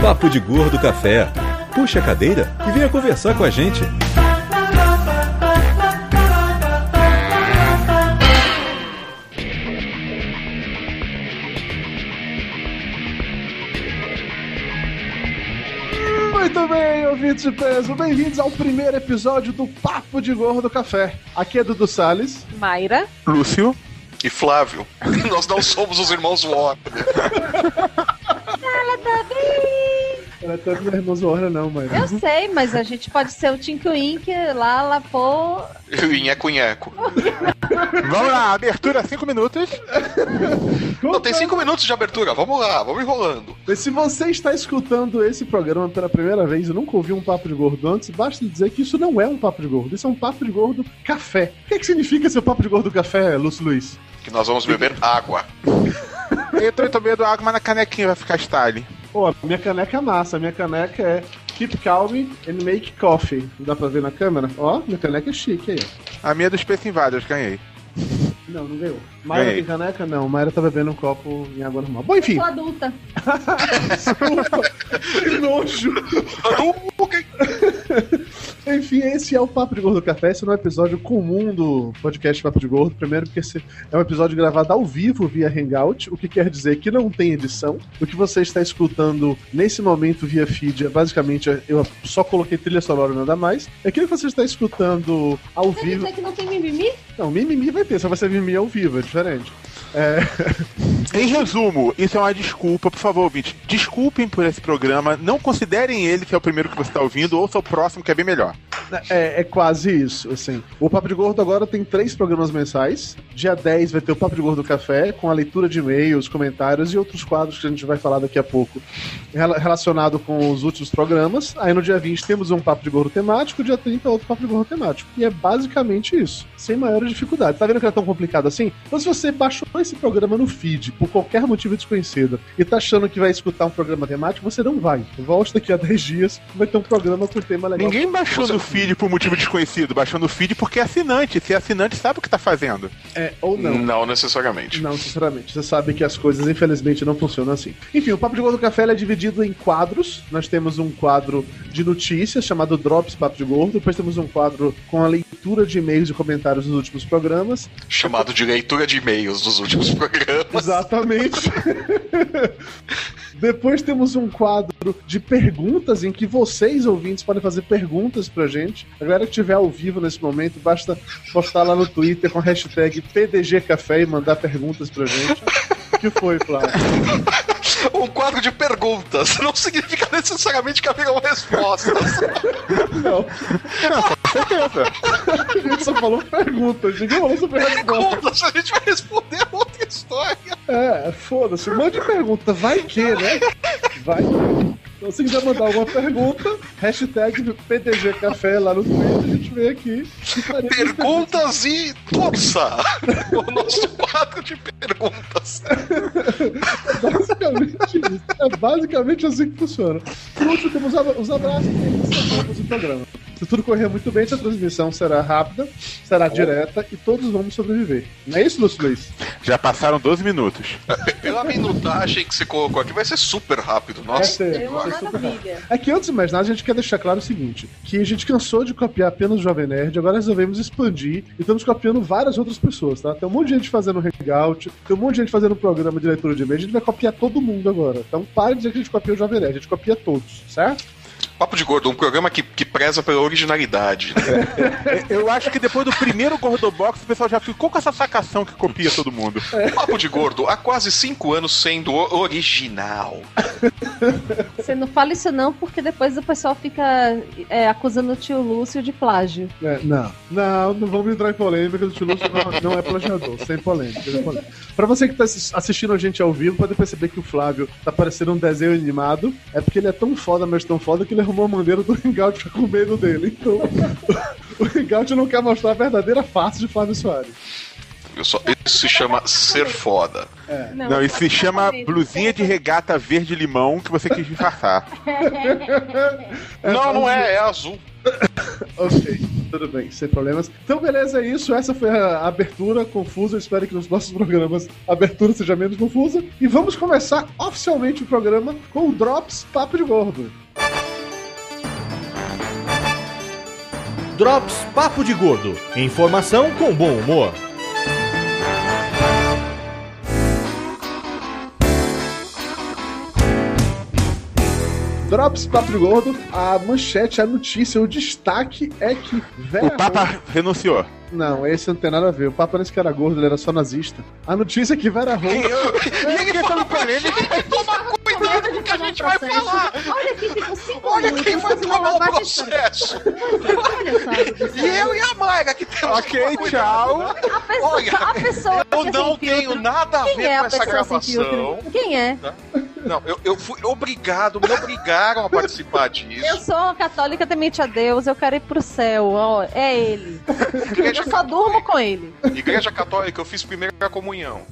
Papo de Gordo Café. Puxa a cadeira e venha conversar com a gente. Muito bem, ouvintes de peso, bem-vindos ao primeiro episódio do Papo de Gordo Café. Aqui é Dudu Salles. Mayra. Lúcio. E Flávio. Nós não somos os irmãos Warner. Ela é tanto irmão Warner, não, mãe. Eu sei, mas a gente pode ser o Tink Wink lá, lá pô. E o Inheco-Inheco. Vamos lá, abertura 5 minutos. Não, tem 5 minutos de abertura. Vamos lá, vamos enrolando. Se você está escutando esse programa pela primeira vez e nunca ouviu um Papo de Gordo antes, basta dizer que isso não é um Papo de Gordo, isso é um Papo de Gordo café. O que, é que significa ser Papo de Gordo café, Lúcio Luiz? Que nós vamos beber água. Eu tô tomando água, mas na canequinha vai ficar style. Pô, minha caneca é massa, minha caneca é Keep Calm and Make Coffee. Dá pra ver na câmera? Ó, minha caneca é chique aí. A minha é dos Space Invaders, ganhei. Não, não ganhou. Mayra Ganhei. tem caneca? Não, Mayra tá bebendo um copo em água normal. Bom, enfim. Sou adulta. Desculpa. que nojo. Enfim, esse é o Papo de Gordo Café. Esse não é um episódio comum do podcast Papo de Gordo. Primeiro, porque esse é um episódio gravado ao vivo via Hangout, o que quer dizer que não tem edição. O que você está escutando nesse momento via feed é basicamente eu só coloquei trilha sonora e nada mais. É aquilo que você está escutando ao Você quer vivo. dizer que não tem mimimi? Não, mimimi vai ter, só vai ser mimimi ao vivo, é diferente. É. Em resumo, isso é uma desculpa, por favor, ouvinte. Desculpem por esse programa, não considerem ele que é o primeiro que você está ouvindo, ouça o próximo que é bem melhor. É, é quase isso, assim. O Papo de Gordo agora tem três programas mensais. Dia 10 vai ter o Papo de Gordo Café, com a leitura de e-mails, comentários e outros quadros que a gente vai falar daqui a pouco, rela- relacionado com os últimos programas. Aí no dia 20 temos um Papo de Gordo temático, dia 30 outro Papo de Gordo temático. E é basicamente isso, sem maiores dificuldades. Tá vendo que é tão complicado assim? Então se você baixou esse programa no feed, por qualquer motivo desconhecido, e tá achando que vai escutar um programa temático, você não vai. Volte daqui a 10 dias, vai ter um programa com tema legal. Ninguém baixou no feed por motivo desconhecido, baixou no feed porque é assinante. Se é assinante, sabe o que tá fazendo. É, ou não. Não necessariamente. Não, sinceramente. Você sabe que as coisas, infelizmente, não funcionam assim. Enfim, o Papo de Gordo Café ele é dividido em quadros. Nós temos um quadro de notícias chamado Drops Papo de Gordo. Depois temos um quadro com a leitura de e-mails e comentários dos últimos programas. Chamado de leitura de e-mails dos últimos programas. Exatamente. Depois temos um quadro de perguntas em que vocês, ouvintes, podem fazer perguntas pra gente. A galera que estiver ao vivo nesse momento, basta postar lá no Twitter com a hashtag PDGCafé e mandar perguntas pra gente. O que foi, Flávio? Um quadro de perguntas. Não significa necessariamente que haverão respostas. Não, Com certeza. a gente só falou perguntas. Resposta. Perguntas, a gente vai responder outra história. É, foda-se. Mande pergunta. Vai que, né? Vai que. Então, se quiser mandar alguma pergunta, hashtag PDGCafé lá no Twitter, a gente vem aqui. Perguntas e torça. O nosso quadro de perguntas. Basicamente isso. É basicamente assim que funciona. Por último, temos os abraços e encerramos o programa. Se tudo correr muito bem, essa transmissão será rápida, será direta e todos vamos sobreviver. Não é isso, Lúcio Luiz? Já passaram 12 minutos. Pela minutagem que você colocou aqui, vai ser super rápido. Vai Nossa. ser, É uma vai ser super rápido. maravilha. É que antes de mais nada, a gente quer deixar claro o seguinte: que a gente cansou de copiar apenas o Jovem Nerd, agora resolvemos expandir e estamos copiando várias outras pessoas, tá? Tem um monte de gente fazendo hangout, tem um monte de gente fazendo programa de leitura de e-mail, a gente vai copiar todo mundo agora. Então pare de dizer que a gente copia o Jovem Nerd, a gente copia todos, certo? Papo de Gordo, um programa que, que preza pela originalidade. né? Eu acho que depois do primeiro Gordobox, o pessoal já ficou com essa sacação que copia todo mundo. Papo de Gordo, há quase cinco anos sendo o- original. Você não fala isso não, porque depois o pessoal fica é, acusando o tio Lúcio de plágio. É, não, não, não vamos entrar em polêmica, o Tio Lúcio não, não é plagiador, sem polêmica. Sem polêmica. Pra você que tá assis- assistindo a gente ao vivo, pode perceber que o Flávio tá parecendo um desenho animado, é porque ele é tão foda, mas tão foda, que ele arrumou a maneira do Hangout ficar com medo dele. Então, o Hangout não quer mostrar a verdadeira face de Flávio Soares. Só- isso se chama ser foda. Não, isso se chama blusinha de regata verde-limão que você quis disfarçar. não, não é, é azul. Ok. Tudo bem, sem problemas. Então, beleza, é isso. Essa foi a abertura confusa. Eu espero que nos próximos programas a abertura seja menos confusa. E vamos começar oficialmente o programa com o Drops Papo de Gordo. Drops Papo de Gordo. Informação com bom humor. Drops Papo de Gordo, a manchete, a notícia, o destaque é que Vera O Papa renunciou. Não, esse não tem nada a ver. O Papa não que era gordo, ele era só nazista. A notícia é que Vera Holtz. E ele falou pra ele que tomar cuidado com o que a gente vai falar. Olha aqui, ficou cinco Olha minutos quem uma tomar o processo. Olha só. E eu e a Mayra que temos que Ok, tchau. A pessoa, Olha, a pessoa Eu não filtro. tenho nada a ver é com essa gravação. Quem é? Não, eu, eu fui obrigado, me obrigaram a participar disso. Eu sou uma católica temente a Deus, eu quero ir pro céu. Ó, é ele. Igreja, Eu só durmo com ele. Igreja Católica, eu fiz primeira comunhão.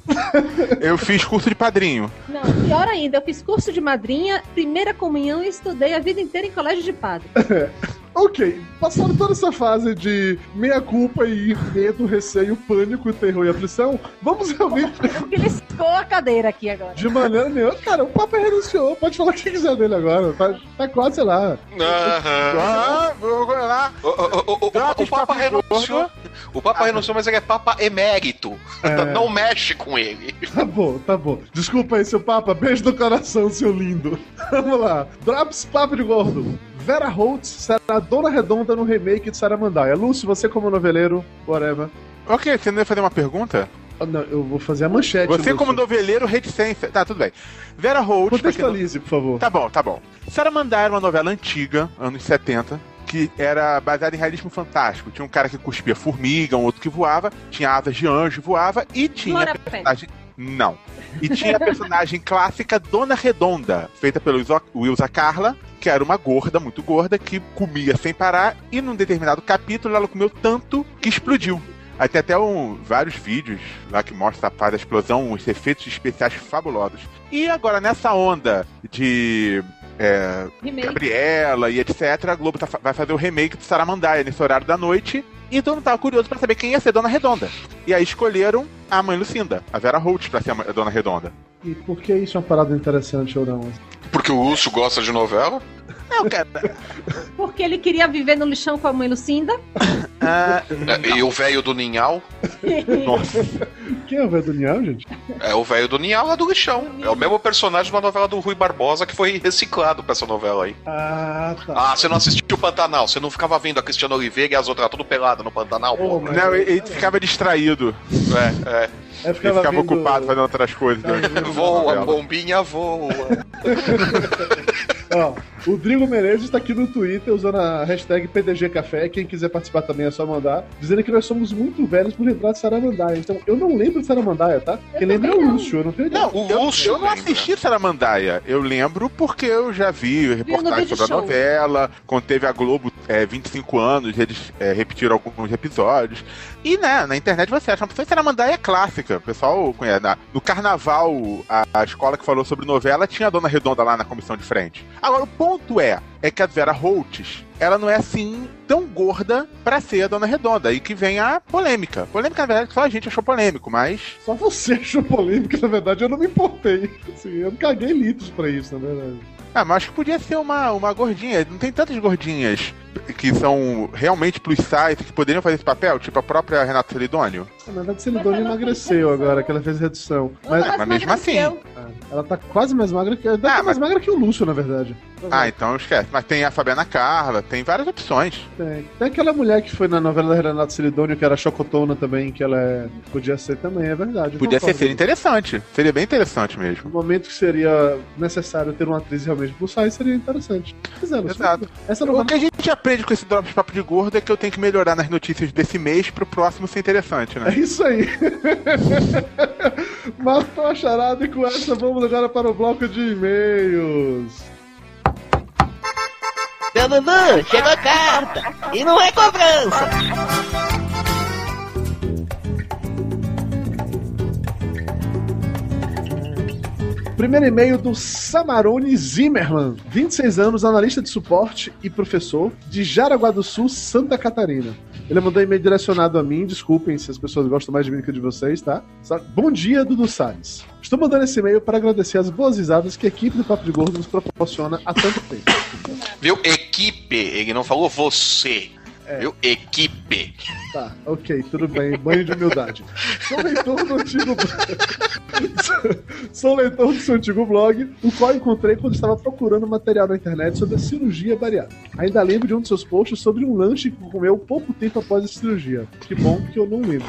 Eu fiz curso de padrinho. Não, pior ainda, eu fiz curso de madrinha, primeira comunhão e estudei a vida inteira em colégio de padre. Ok, passando toda essa fase de meia-culpa e medo, receio, pânico, terror e aflição, vamos realmente, Porque ele escou a cadeira aqui agora. de maneira nenhuma. Cara, o Papa renunciou, pode falar o que quiser dele agora. Tá, tá quase, sei lá. Aham. Ah, vou lá. O, o- o- o- o Papa renunciou. O Papa renunciou, mas ele é Papa emérito. É. Não mexe com ele. Tá bom, tá bom. Desculpa aí, seu Papa. Beijo no coração, seu lindo. Vamos lá. Drops Papo de Gordo. Vera Holtz será a Dona Redonda no remake de Saramandaia. Lúcio, você como noveleiro, whatever. Ok, você não ia fazer uma pergunta? Ah, Não, eu vou fazer a manchete. Você Lúcio. como noveleiro, reticência. Tá, tudo bem. Vera Holt. quem não- Contextualize, por favor. Tá bom, tá bom. Saramandá era uma novela antiga, anos 70, que era baseada em realismo fantástico. Tinha um cara que cuspia formiga, um outro que voava, tinha asas de anjo, voava, e tinha Glória a Pérez. personagem... Não. E tinha a personagem clássica Dona Redonda, feita pelo Wilza Carla, que era uma gorda, muito gorda, que comia sem parar, e num determinado capítulo ela comeu tanto que explodiu. Aí tem até um, vários vídeos lá que mostra a parte da explosão, os efeitos especiais fabulosos. E agora, nessa onda de é. Gabriela e etc., a Globo tá vai fazer o remake do Saramandaia nesse horário da noite. E todo mundo tava curioso pra saber quem ia ser Dona Redonda. E aí escolheram a mãe Lucinda, a Vera Holt, pra ser a mãe- a Dona Redonda. E por que isso é uma parada interessante ou não? Porque o Lúcio gosta de novela. Não, cara. Porque ele queria viver no lixão com a mãe Lucinda. ah, É, E o velho do Ninhal. nossa. Quem é o velho do Nial, gente? É o velho do Ninhal lá do lixão. É o mesmo personagem de uma novela do Rui Barbosa que foi reciclado pra essa novela aí. Ah, tá. Ah, você não assistiu o Pantanal? Você não ficava vendo a Cristiana Oliveira e as outras tudo pelada no Pantanal? Oh, mas- Não, ele ele ficava distraído. É, é. É, Ele ficava vendo- ocupado fazendo outras coisas. a Voa, bombinha voa. Ó, o Drigo Menezes está aqui no Twitter usando a hashtag PDG Café. Quem quiser participar também é só mandar. Dizendo que nós somos muito velhos por lembrar de Saramandaia. Então, eu não lembro de Saramandaia, tá? Quem lembra é o Lúcio, eu não tenho ideia. Não, O eu, Lúcio eu não assisti Saramandaia. Eu lembro porque eu já vi reportagens vídeo sobre a novela. Quando teve a Globo é, 25 anos, eles é, repetiram alguns episódios. E né, na internet você acha uma pessoa Saramandaia é clássica. O pessoal conhece. Na- no carnaval, a, a escola que falou sobre novela tinha a Dona Redonda lá na comissão de frente. Agora, o ponto é, é que a Vera Holtz, ela não é assim tão gorda pra ser a Dona Redonda. Aí que vem a polêmica. Polêmica, na verdade, só a gente achou polêmico, mas Só você achou polêmica, na verdade, eu não me importei. Assim, eu caguei litros pra isso, na verdade. Ah, mas acho que podia ser uma, uma gordinha. Não tem tantas gordinhas que são realmente plus size que poderiam fazer esse papel, tipo a própria Renata Celidônio. Na verdade, Celidônia emagreceu agora, que ela fez redução. Mas mas mesmo assim. ela tá quase mais magra que. Ela tá Ah, mais mas- magra que o Lúcio, na verdade. Ah, então esquece. Mas tem a Fabiana Carla, tem várias opções. Tem. Tem aquela mulher que foi na novela da Renata Celidônio, que era chocotona também, que ela é... podia ser também, é verdade. Podia ser, seria interessante. Seria bem interessante No mesmo. momento que seria necessário ter uma atriz realmente plus size, seria interessante. Pois é, Exato. Essa O novela... que a gente aprende com esse Drops Papo de Gordo é que eu tenho que melhorar nas notícias desse mês pro próximo ser interessante, É né? isso aí. Matou a charada e com essa vamos agora para o bloco de e-mails. Dudu, chegou a carta. E não é cobrança. Primeiro e-mail do Samarone Zimmermann, 26 anos, analista de suporte e professor de Jaraguá do Sul, Santa Catarina. Ele mandou e-mail direcionado a mim, desculpem se as pessoas gostam mais de mim que de vocês, tá? Bom dia, Dudu Salles. Estou mandando esse e-mail para agradecer as boas risadas que a equipe do Papo de Gordo nos proporciona há tanto tempo. Viu? Equipe. Ele não falou você. É. Viu? Equipe. Tá, ok, tudo bem. Banho de humildade. Sou leitor do antigo blog. Sou leitor do seu antigo blog, o qual encontrei quando estava procurando material na internet sobre a cirurgia bariátrica. Ainda lembro de um dos seus posts sobre um lanche que comeu pouco tempo após a cirurgia. Que bom que eu não lembro.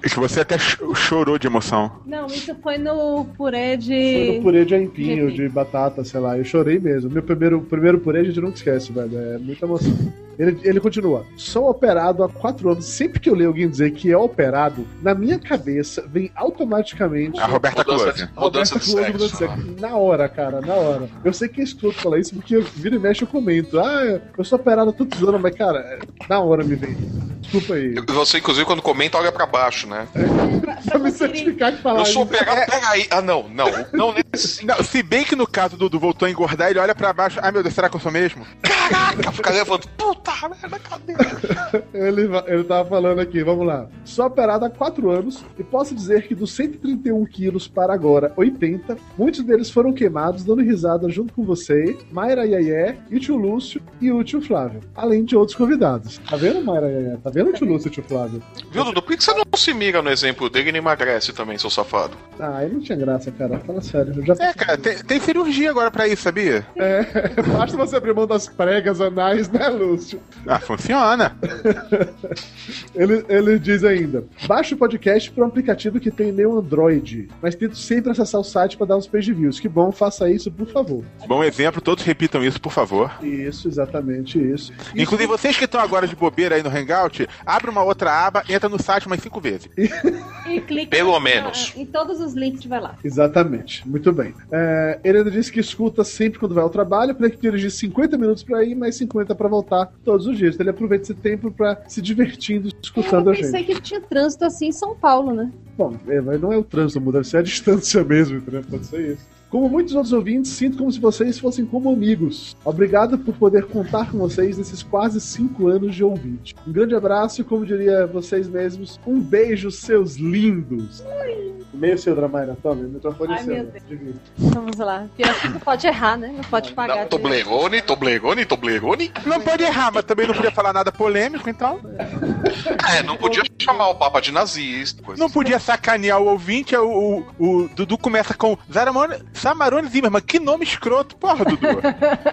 Que você até cho- chorou de emoção. Não, isso foi no purê Foi de. no purê de aipim de ou de batata, sei lá. Eu chorei mesmo. Meu primeiro, primeiro purê a gente nunca esquece, velho. É muita emoção. Ele, ele continua. Sou operado há quatro anos. Sempre que eu leio alguém dizer que é operado, na minha cabeça vem automaticamente. A Roberta Close. de Close, sexo. Na hora, cara, na hora. Eu sei que é escroto falar isso porque eu- vira e mexe eu comento. Ah, eu sou operado há tantos anos, mas, cara, é- na hora me vem. Desculpa aí. Você, inclusive, quando comenta, olha pra baixo, né? Pra me certificar que falar Eu sou operado. Peraí. Ah, não, não. Não nesse. Não, se bem que no caso do Dudu voltou a engordar, ele olha pra baixo. Ai meu Deus, será que eu sou mesmo? Caraca, fica levando. Puta merda, cadê? Ele, ele tava falando aqui, vamos lá. Sou operado há 4 anos e posso dizer que dos 131 quilos para agora 80, muitos deles foram queimados dando risada junto com você, Mayra Yayé, e tio Lúcio e o tio Flávio, além de outros convidados. Tá vendo, Mayra Yayé? Tá vendo o tio Lúcio e o tio Flávio? Viu, Dudu? Por que você não se mira no exemplo dele e emagrece também, seu safado? Ah, aí não tinha graça, cara. Fala sério. Eu já É, cara, tem, tem cirurgia agora pra isso, sabia? É, basta você abrir mão das pregas anais, né, Lúcio? Ah, funciona. Ele, ele diz ainda: baixe o podcast para um aplicativo que tem meu Android, mas tento sempre acessar o site para dar uns page views. Que bom, faça isso, por favor. Bom exemplo, todos repitam isso, por favor. Isso, exatamente isso. Inclusive, vocês que estão agora de bobeira aí no Hangout, abre uma outra aba, entra no site umas cinco vezes. E clica Pelo na- menos. em todos os links vai lá. Exatamente, muito bem. É, ele ainda disse que escuta sempre quando vai ao trabalho, para que dirigir 50 minutos para ir, mais 50 para voltar todos os dias. Então ele aproveita esse tempo para se divertindo escutando Eu a gente. pensei que tinha trânsito assim em São Paulo, né? Bom, é, mas não é o trânsito, deve ser a distância mesmo, entendeu? Pode ser isso. Como muitos outros ouvintes, sinto como se vocês fossem como amigos. Obrigado por poder contar com vocês nesses quase cinco anos de ouvinte. Um grande abraço e, como diria vocês mesmos, um beijo, seus lindos. Meio seu, Dramaina, tome, o microfone é Ai, seu. meu Deus. Vamos lá. Pior que não pode errar, né? Não pode pagar. Toblerone, Toblerone, Toblerone. Não pode errar, mas também não podia falar nada polêmico, então. É, não podia chamar o Papa de nazista. Coisa Não podia sacanear o ouvinte. O, o, o Dudu começa com Zaramone, Samarone Zimmerman. Que nome escroto, porra, Dudu.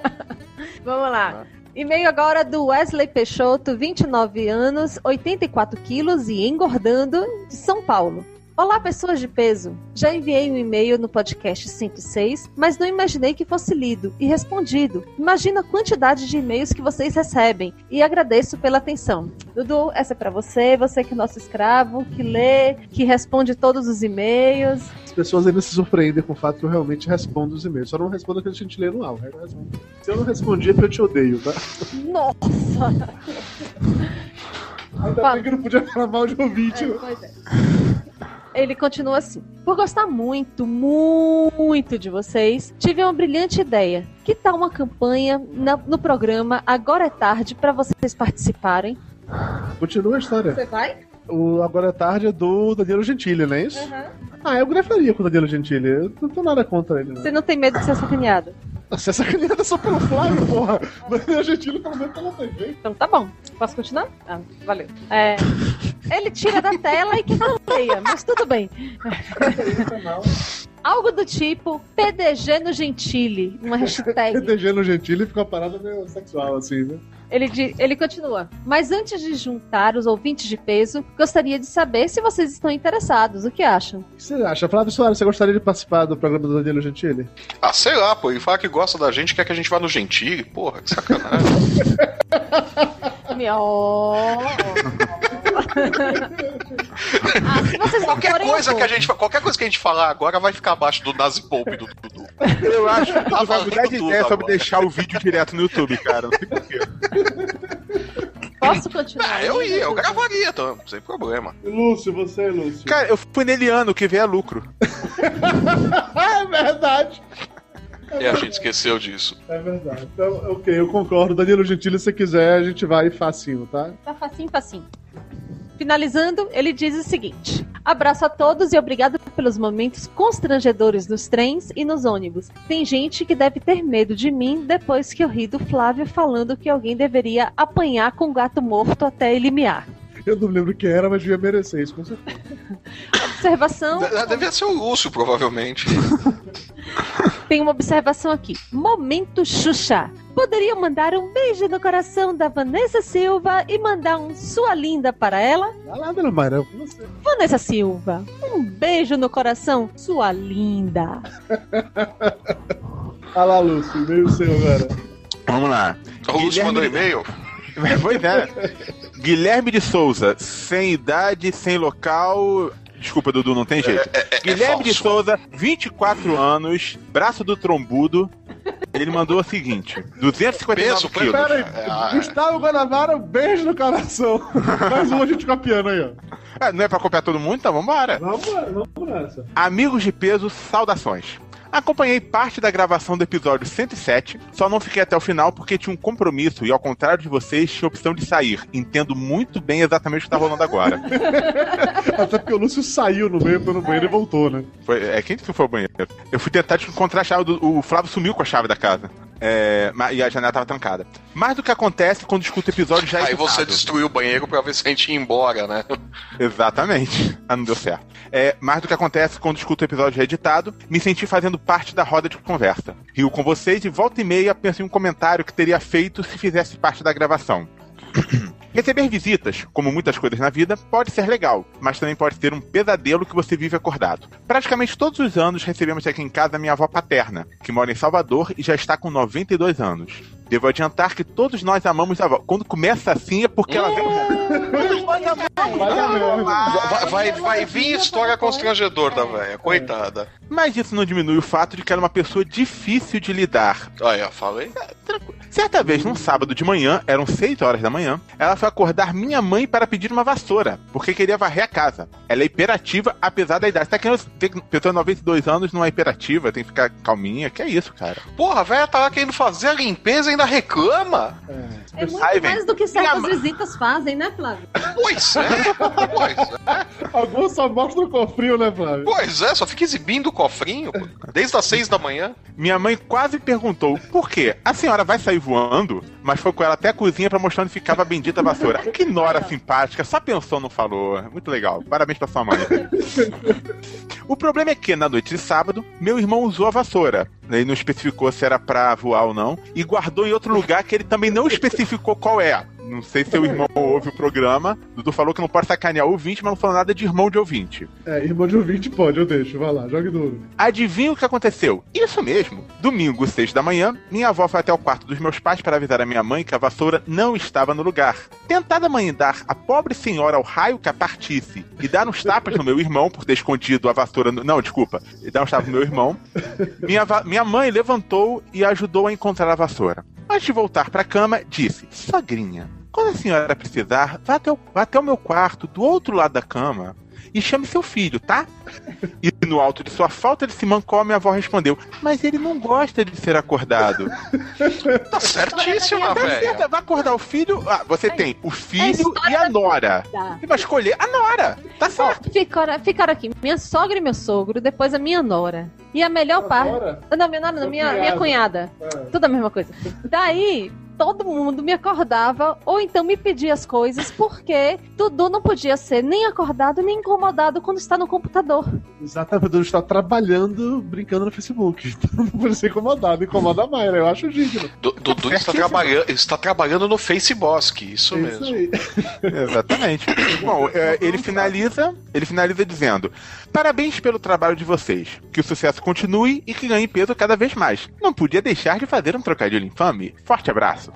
Vamos lá. E-mail agora do Wesley Peixoto, 29 anos, 84 quilos e engordando, de São Paulo. Olá, pessoas de peso. Já enviei um e-mail no podcast 106, mas não imaginei que fosse lido e respondido. Imagina a quantidade de e-mails que vocês recebem e agradeço pela atenção. Dudu, essa é pra você, você que é nosso escravo, que lê, que responde todos os e-mails. As pessoas ainda se surpreendem com o fato que eu realmente respondo os e-mails. Só não respondo aquilo que a gente lê no ar. o resto eu respondo. Se eu não respondi é porque eu te odeio, tá? Nossa! Ainda Fala. bem que eu não podia falar mal de ouvinte. É, pois é. Ele continua assim. Por gostar muito, muito de vocês, tive uma brilhante ideia. Que tal uma campanha na- no programa Agora é Tarde para vocês participarem? Continua a história. Você vai? O Agora é Tarde é do Danilo Gentili, não é isso? Ah, eu gravaria com o Danilo Gentili. Eu não tenho nada contra ele, né? Você não tem medo de ser sacaneado? Você é sacaneada só pelo Flávio, porra. Danilo Gentili pelo menos pela TV. Então tá bom. Posso continuar? Ah, valeu. É, ele tira da tela e que não leia, mas tudo bem. Algo do tipo PDG no Gentili, uma hashtag. PDG no Gentili fica uma parada meio sexual, assim, né? Ele, ele continua. Mas antes de juntar os ouvintes de peso, gostaria de saber se vocês estão interessados. O que acham? O que você acha? Flávio Soares, você gostaria de participar do programa do Danilo Gentili? Ah, sei lá, pô. E fala que gosta da gente, quer que a gente vá no Gentili. Porra, que sacanagem. Minha- ó. Ah, qualquer coisa que a gente, qualquer coisa que a gente falar agora vai ficar abaixo do Nazi Pope do Dudu. Eu acho que Tá tu vai mudar de ideia sobre agora. deixar o vídeo direto no YouTube, cara. Não sei porquê. Posso continuar? Ah, eu ia, eu gravaria, então, sem problema. Lúcio, você, Lúcio. Cara, eu fui nele ano que vem é lucro. é verdade. É, a gente esqueceu disso. É verdade. Então, ok, eu concordo. Danilo Gentili, se você quiser, a gente vai facinho, tá? Tá facinho, facinho. Finalizando, ele diz o seguinte: Abraço a todos e obrigado pelos momentos constrangedores nos trens e nos ônibus. Tem gente que deve ter medo de mim depois que eu ri do Flávio falando que alguém deveria apanhar com gato morto até ele miar. Eu não lembro quem era, mas devia merecer isso, com certeza. Observação. De- Devia ser o Lúcio, provavelmente. Tem uma observação aqui. Momento Xuxa. Poderia mandar um beijo no coração da Vanessa Silva e mandar um sua linda para ela? Vai lá, dona Mayra, com você. Vanessa Silva, um beijo no coração, sua linda. Olha lá, Lúcio, meio seu, cara. Vamos lá. O Lúcio Guilherme- mandou e-mail. Pois é. Guilherme de Souza, sem idade, sem local. Desculpa, Dudu, não tem jeito. É, é Guilherme de falso. Souza, 24 anos, braço do trombudo. Ele mandou o seguinte: 259 Peso, quilos. Pera aí, É, ah, Gustavo Guanabara, um beijo no coração. Mais um a gente copiando aí, ó. Ah, não é pra copiar todo mundo? Então vambora. Vamos, vamos nessa. Amigos de peso, saudações. Acompanhei parte da gravação do episódio 107, só não fiquei até o final porque tinha um compromisso e, ao contrário de vocês, tinha a opção de sair. Entendo muito bem exatamente o que tá rolando agora. Até porque o Lúcio saiu no meio, foi no banheiro e voltou, né? Foi, é quem que foi ao banheiro? Eu fui tentar encontrar a chave do. O Flávio sumiu com a chave da casa. É, e a janela tava trancada. Mais do que acontece quando escuto o episódio já Aí editado. você destruiu o banheiro pra ver se a gente ia embora, né? Exatamente. Ah, não deu certo. É, mais do que acontece quando escuto o episódio reeditado, me senti fazendo parte da roda de conversa. Rio com vocês e volta e meia penso em um comentário que teria feito se fizesse parte da gravação. Receber visitas, como muitas coisas na vida, pode ser legal, mas também pode ser um pesadelo que você vive acordado. Praticamente todos os anos recebemos aqui em casa minha avó paterna, que mora em Salvador e já está com 92 anos. Devo adiantar que todos nós amamos a avó. Quando começa assim é porque ela vem. Vai merda. Vai, vir história constrangedora da velha, coitada. Mas isso não diminui o fato de que ela é uma pessoa difícil de lidar. Aí, eu falei. Tranquilo. Certa vez, num sábado de manhã, eram 6 horas da manhã, ela foi acordar minha mãe para pedir uma vassoura, porque queria varrer a casa. Ela é hiperativa, apesar da idade. Tá querendo ter pessoa de 92 anos não é hiperativa, tem que ficar calminha. Que é isso, cara? Porra, a velha tá lá querendo fazer a limpeza e ainda reclama. É muito Ai, mais do que certas Minha ma- visitas fazem, né, Flávio? Pois é, pois é. Alguns só mostra o cofrinho, né, Flávio? Pois é, só fica exibindo o cofrinho, pô, desde as seis da manhã. Minha mãe quase perguntou por quê? A senhora vai sair voando, mas foi com ela até a cozinha pra mostrar onde ficava a bendita vassoura. Que nora simpática, só pensou, não falou. Muito legal. Parabéns pra sua mãe. O problema é que, na noite de sábado, meu irmão usou a vassoura. Ele não especificou se era pra voar ou não. E guardou em outro lugar que ele também não especificou qual é. Não sei se seu irmão ouve o programa. Dudu falou que não pode sacanear o ouvinte, mas não falou nada de irmão de ouvinte. É, irmão de ouvinte pode, eu deixo. Vai lá, jogue duro. Adivinha o que aconteceu? Isso mesmo. Domingo, seis da manhã, minha avó foi até o quarto dos meus pais para avisar a minha mãe que a vassoura não estava no lugar. Tentada mandar a pobre senhora ao raio que a partisse e dar uns tapas no meu irmão por ter escondido a vassoura no... Não, desculpa. E dar uns tapas no meu irmão. Minha, va- minha mãe levantou e ajudou a encontrar a vassoura. Antes de voltar para a cama, disse: Sogrinha, quando a senhora precisar, vá até, o, vá até o meu quarto, do outro lado da cama, e chame seu filho, tá? E no alto de sua falta de simancó, minha avó respondeu: Mas ele não gosta de ser acordado. Tá certíssima, Tá velha. certo, vai acordar o filho. Ah, você tem o filho história e a nora. Tá. Você vai escolher a nora. Tá certo. Ficaram, ficaram aqui minha sogra e meu sogro, depois a minha nora. E a melhor parte. Agora? Não, minha nora, não, minha, minha cunhada. É. Tudo a mesma coisa. Daí, todo mundo me acordava ou então me pedia as coisas porque Dudu não podia ser nem acordado nem incomodado quando está no computador. Exatamente, o Dudu está trabalhando, brincando no Facebook. Então não pode ser incomodado. Incomoda a Mayra, eu acho digno. Du- Dudu está, trabalhando, está trabalhando no Facebook, isso É mesmo. isso aí. Exatamente. Bom, é, ele finaliza, ele finaliza dizendo: Parabéns pelo trabalho de vocês. Que o sucesso continue e que ganhe peso cada vez mais. Não podia deixar de fazer um trocadilho infame. Forte abraço.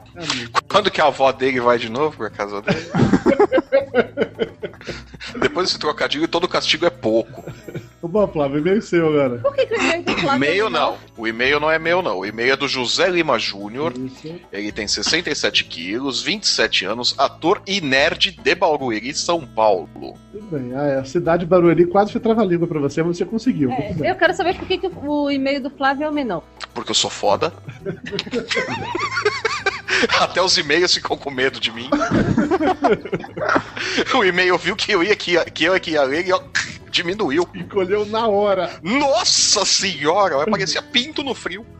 Quando que a avó dele vai de novo pra casa dele? Depois desse trocadilho, todo castigo é pouco. Bom, Flávio, e-mail seu agora. Por que, que o e-mail do Flávio E-mail é não. O e-mail não é meu, não. O e-mail é do José Lima Júnior. Ele tem 67 quilos, 27 anos, ator e nerd de Barueri, São Paulo. Tudo bem. Ah, é, a cidade de Barueri quase foi trava-língua pra você, mas você conseguiu. É, eu quero saber por que, que o e-mail do Flávio é o menor. porque eu sou foda. Até os e-mails ficam com medo de mim. o e-mail viu que eu ia que, que eu que ia ler e ó, diminuiu. Encolheu na hora. Nossa senhora, parecia pinto no frio.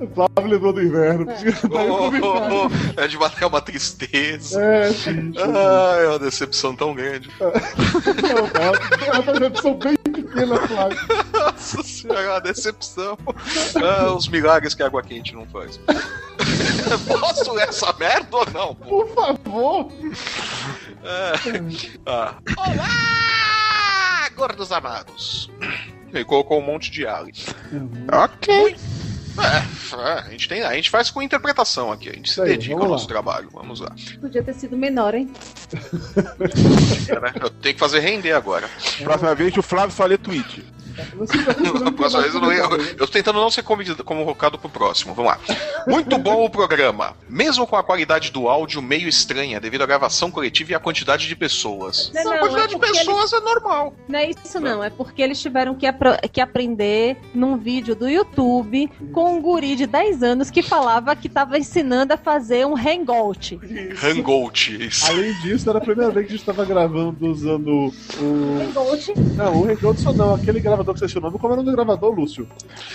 O Flávio lembrou do inverno. Tá Oh, oh, oh, é de bater uma tristeza. É, sim. Ai, é uma decepção tão grande. Não, tá. É uma decepção bem pequena, Flávio. Nossa senhora, é uma decepção. Ah, os milagres que a água quente não faz. Posso ler essa merda ou não? pô? Por favor. Ah. Olá, gordos amados. Ele colocou um monte de ali. Ok. É, é, a, gente tem, a gente faz com interpretação aqui, a gente se aí, dedica ao lá. nosso trabalho. Vamos lá. Podia ter sido menor, hein? É, né? Eu tenho que fazer render agora. Próxima vez o Flávio só lê tweet. Você vez eu, não ia- eu, eu tô tentando não ser convidado- convocado pro próximo. Vamos lá. Muito bom o programa. Mesmo com a qualidade do áudio meio estranha devido à gravação coletiva e à quantidade de pessoas. Não, a não, quantidade é de pessoas é normal. Não é isso não, é porque eles tiveram que, apro- que aprender num vídeo do YouTube com um guri de 10 anos que falava que tava ensinando a fazer um hangout. Hangout. Isso. Além disso, era a primeira vez que a gente tava gravando usando o. Hangout? Não, o Hangout só não, aquele gravador que você assinou. Como era o nome do gravador, Lúcio?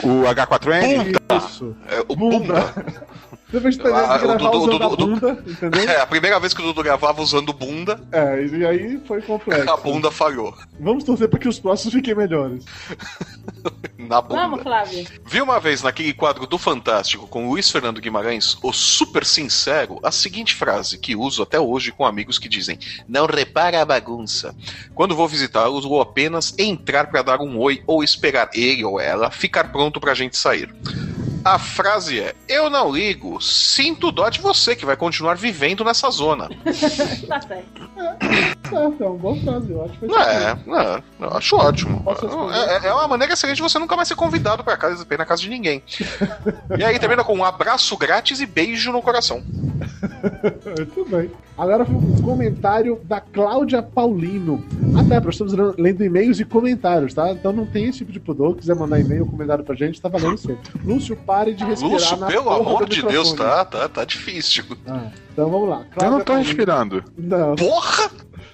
O H4N? Isso. É, o Bunda. bunda. Depois de Ah, gravar o Dudu- usando a o Dudu- bunda, entendeu? É, a primeira vez que o Dudu gravava usando bunda, É, e aí foi complexo. a bunda falhou. Vamos torcer pra que os próximos fiquem melhores. Na bunda. Vamos, Flávio. Vi uma vez naquele quadro do Fantástico com Luiz Fernando Guimarães, o super sincero, a seguinte frase que uso até hoje com amigos que dizem: Não repara a bagunça. Quando vou visitá-los, vou apenas entrar para dar um oi ou esperar ele ou ela ficar pronto pra gente sair. A frase é: Eu não ligo, sinto dó de você que vai continuar vivendo nessa zona. Tá certo. É, é uma boa frase, eu acho que Não faz é, é, eu acho ótimo. Responder? É, é uma maneira excelente de você nunca mais ser convidado pra casa, na casa de ninguém. E aí termina com um abraço grátis e beijo no coração. Muito bem. Agora um comentário da Cláudia Paulino. Ah, tá, nós estamos lendo- e-mails e comentários, tá? Então não tem esse tipo de pudor. Quiser sempre e-mail ou comentário pra gente, tá valendo sempre. Lúcio, pare de respirar Lúcio, na pelo porra amor do de Deus, microfone. tá, tá, tá difícil. Ah, então vamos lá. Eu Cláudia não tô Paulino. respirando. Não. Porra!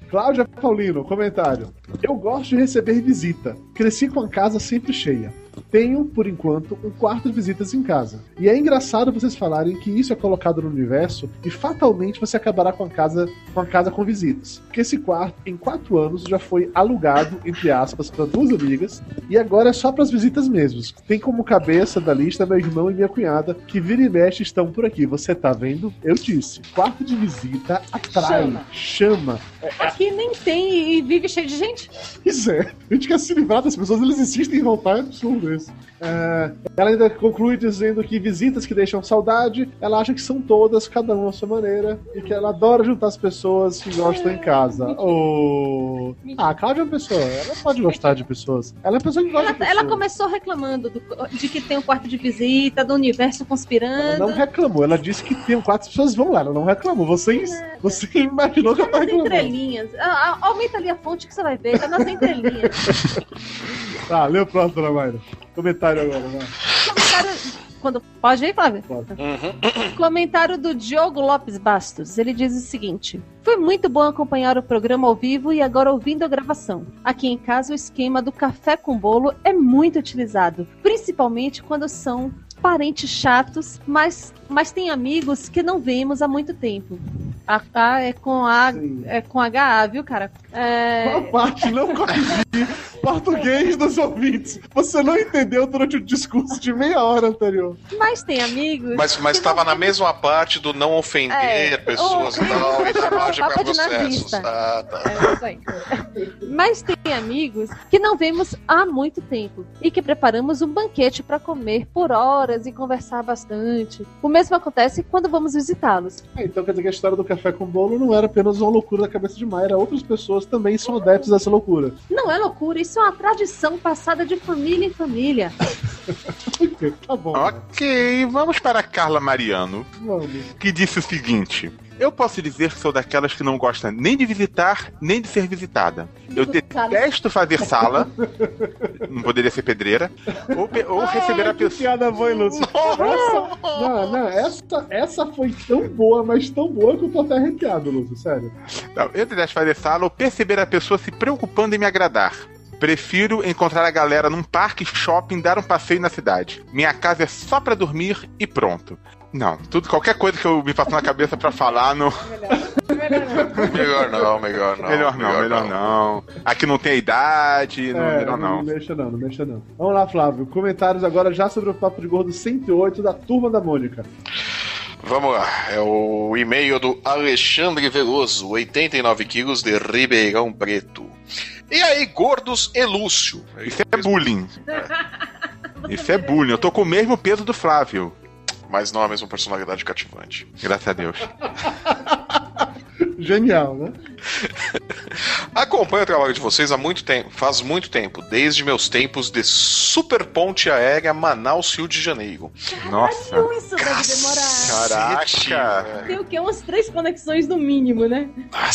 Cláudia Paulino, comentário. Eu gosto de receber visita. Cresci com a casa sempre cheia. Tenho, por enquanto, um quarto de visitas em casa. E é engraçado vocês falarem que isso é colocado no universo e fatalmente você acabará com a casa com, a casa com visitas. Porque esse quarto, em quatro anos, já foi alugado, entre aspas, para duas amigas e agora é só para as visitas mesmos. Tem como cabeça da lista meu irmão e minha cunhada, que vira e mexe estão por aqui. Você tá vendo? Eu disse. Quarto de visita atrai, Chama. chama Aqui nem tem e vive cheio de gente. Pois é, a gente quer se livrar das pessoas, eles insistem em voltar, é absurdo isso. É, ela ainda conclui dizendo que visitas que deixam saudade, ela acha que são todas, cada uma à sua maneira, e que ela adora juntar as pessoas que gostam em casa. Oh. Ah, a Cláudia é uma pessoa, ela pode gostar de pessoas. Ela é uma pessoa que gosta Ela, de pessoas. ela começou reclamando do- de que tem um quarto de visita, do universo Ela conspirando. não reclamou, ela disse que tem quatro pessoas vão lá, ela não reclamou. Você, você imaginou que ela tá reclamando. entrelinhas. Ah, ah, Aumenta ali a fonte que você vai ver, tá nas entrelinhas. Tá, lê o próximo, dona Mayra. Comentário agora, vai. Comentário. Quando... Pode ir, Flávio? Pode. Comentário do Diogo Lopes Bastos. Ele diz o seguinte: Foi muito bom acompanhar o programa ao vivo e agora ouvindo a gravação. Aqui em casa, o esquema do café com bolo é muito utilizado, principalmente quando são parentes chatos, mas, mas tem amigos que não vemos há muito tempo. A, a é com a Sim. é com HA, viu, cara? É, Qual parte não corrigir português dos ouvintes? Você não entendeu durante o discurso de meia hora anterior. mas tem amigos. Mas, mas tava não na mesma parte do não ofender É, pessoas o- e tal, e o margem de processos. Ah, tá. É isso aí. Mas tem amigos que não vemos há muito tempo e que preparamos um banquete para comer por horas e conversar bastante. O mesmo acontece quando vamos visitá-los. Ah, então quer dizer que a história do café com bolo não era apenas uma loucura da cabeça de Mayra, outras pessoas também são adeptos dessa loucura. Não é loucura, isso é uma tradição passada de família em família. tá bom. Ok, vamos para a Carla Mariano, Vamos. que disse o seguinte. Eu posso dizer que sou daquelas que não gosta nem de visitar, nem de ser visitada. Eu detesto fazer sala, não poderia ser pedreira, ou, ou receber a pessoa. piada Lúcio? Essa, não, não, essa, essa foi tão boa, mas tão boa que eu tô até arrepiado, Lúcio, sério. Não, eu detesto fazer sala ou perceber a pessoa se preocupando em me agradar. Prefiro encontrar a galera num parque, shopping, dar um passeio na cidade. Minha casa é só pra dormir e pronto. Não, tudo, qualquer coisa que eu me passo na cabeça pra falar, não. Melhor não, melhor não. melhor não, melhor não. Aqui não tem idade, não, é, melhor não não. mexa não, não mexa não. Vamos lá, Flávio. Comentários agora já sobre o Papo de Gordo 108 da Turma da Mônica. Vamos lá, é o e-mail do Alexandre Veloso, 89 quilos de Ribeirão Preto. E aí, gordos e Lúcio? Isso é bullying. Isso é bullying. Eu tô com o mesmo peso do Flávio. Mas não a mesma personalidade cativante. Graças a Deus. Genial, né? Acompanho o trabalho de vocês há muito tempo, faz muito tempo, desde meus tempos de super ponte aérea Manaus-Rio de Janeiro. Nossa. Isso deve demorar. Caraca. Tem o quê? Umas três conexões no mínimo, né? Nossa,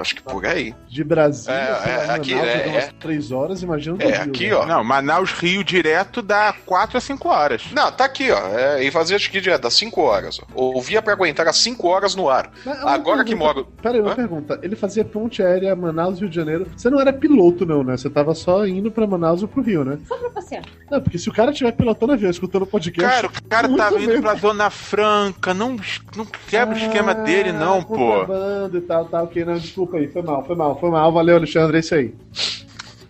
acho que por aí. De Brasília, É, lá, é, aqui, Manaus, é, dá umas é. três horas, imagina É, Rio, aqui, né? ó. Não, Manaus Rio direto dá 4 a 5 horas. Não, tá aqui, ó. É, e fazia acho que direto, das 5 horas. Ó. Ouvia pra aguentar as 5 horas no ar. Mas Agora que moro. Pera aí, uma Hã? pergunta. Ele fazia ponte aérea Manaus Rio de Janeiro. Você não era piloto, não, né? Você tava só indo pra Manaus ou pro Rio, né? Só pra passear. Não, porque se o cara estiver pilotando avião, escutando podcast. Cara, o cara tava indo mesmo. pra Zona Franca. Não, não quebra o esquema dele, não, pô. Ah, e tal, tal, ok, não, desculpa aí, foi mal, foi mal, foi mal, valeu, Alexandre, é isso aí.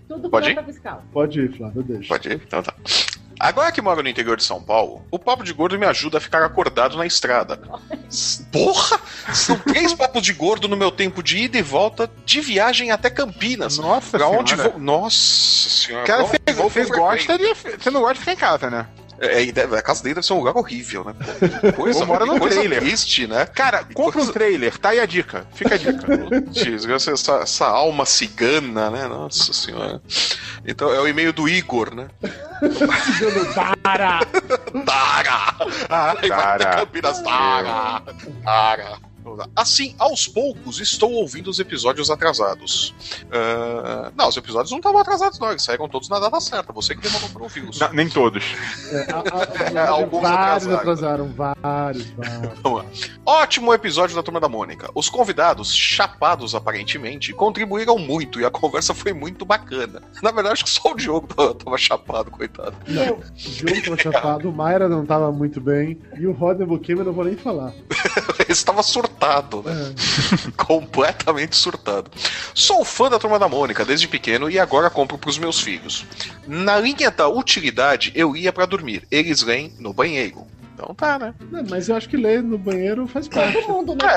Tudo Pode ir? fiscal. Pode ir, Flávio, deixa. Pode ir? Então tá. Agora que moro no interior de São Paulo, o papo de gordo me ajuda a ficar acordado na estrada. Porra! São três papos de gordo no meu tempo de ida e volta de viagem até Campinas. Nossa Pra onde senhora. vou? Nossa senhora. Cara, você, onde gosta de. Você não gosta de ficar em casa, né? É, deve- a casa dele deve ser um lugar horrível, né? Pô, Coisa, mora num coisa trailer. triste, né? Cara, compra um trailer, tá aí a dica. Fica a dica. Essa, essa alma cigana, né? Nossa senhora. Então é o e-mail do Igor, né? Para! Tara! Ah, até cara. Campinas, Tara! Tara! Assim, aos poucos, estou ouvindo os episódios atrasados. Ah, não, os episódios não estavam atrasados, não. Eles saíram todos na data certa. Você que demorou para ouvi-los. Não, nem todos. É, a- a- É, alguns vários atrasaram. atrasaram, vários, vários. Ótimo episódio da Turma da Mônica. Os convidados, chapados aparentemente, contribuíram muito e a conversa foi muito bacana. Na verdade, acho que só o Diogo tava, tava chapado, coitado. Não, o Diogo tava chapado, o Mayra não tava muito bem, e o Rodney Buquema eu não vou nem falar. Ele estava surtado, né? Completamente surtado. Sou fã da Turma da Mônica desde pequeno e agora compro pros meus filhos. Na linha da utilidade, eu ia pra dormir. Eles leem no banheiro. Então tá, né? Não, mas eu acho que ler no banheiro faz parte. Todo mundo, né?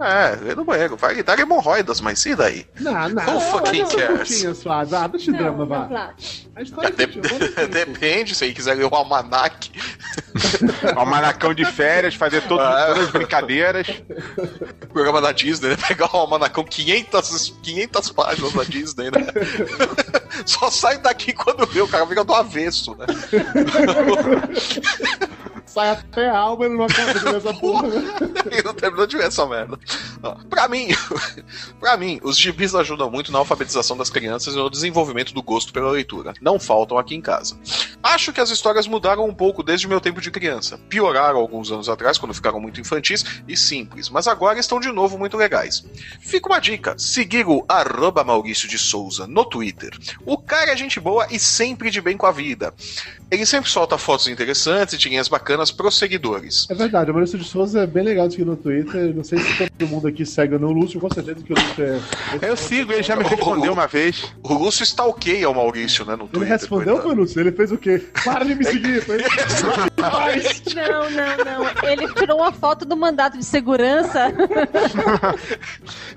É, é, lê no banheiro. Vai dar hemorroidas, mas e daí? Não, não. Who fucking cares? suave. Ah, deixa o drama, Não, vá. A história é ver. Depende, se ele quiser ler o almanac. Ó, manacão de férias, fazer todo- Ah. todas as brincadeiras. programa da Disney, né? Pegar o almanacão 500, 500 páginas da Disney, né? Só sai daqui quando vê, o cara fica do avesso, né? Sai até a alma e não acaba de ler essa porra, né? E não terminou de ver essa merda. Pra mim, pra mim, os gibis ajudam muito na alfabetização das crianças e no desenvolvimento do gosto pela leitura. Não faltam aqui em casa. Acho que as histórias mudaram um pouco desde o meu tempo de criança. Pioraram alguns anos atrás, quando ficaram muito infantis e simples, mas agora estão de novo muito legais. Fica uma dica: seguir o arroba Maurício de Souza no Twitter. O cara é gente boa e sempre de bem com a vida. Ele sempre solta fotos interessantes e tirinhas bacanas pros seguidores. É verdade, o Maurício de Souza é bem legal de seguir no Twitter. Não sei se todo mundo aqui segue ou não o Lúcio, com certeza que o Lúcio é. Eu sigo, ele já me respondeu uma vez. O Lúcio stalkeia o Maurício, né, no Ele Twitter. respondeu, coitado. foi, Lúcio? Ele fez o quê? Para de me seguir, foi Não, não, não. Ele tirou uma foto do mandato de segurança.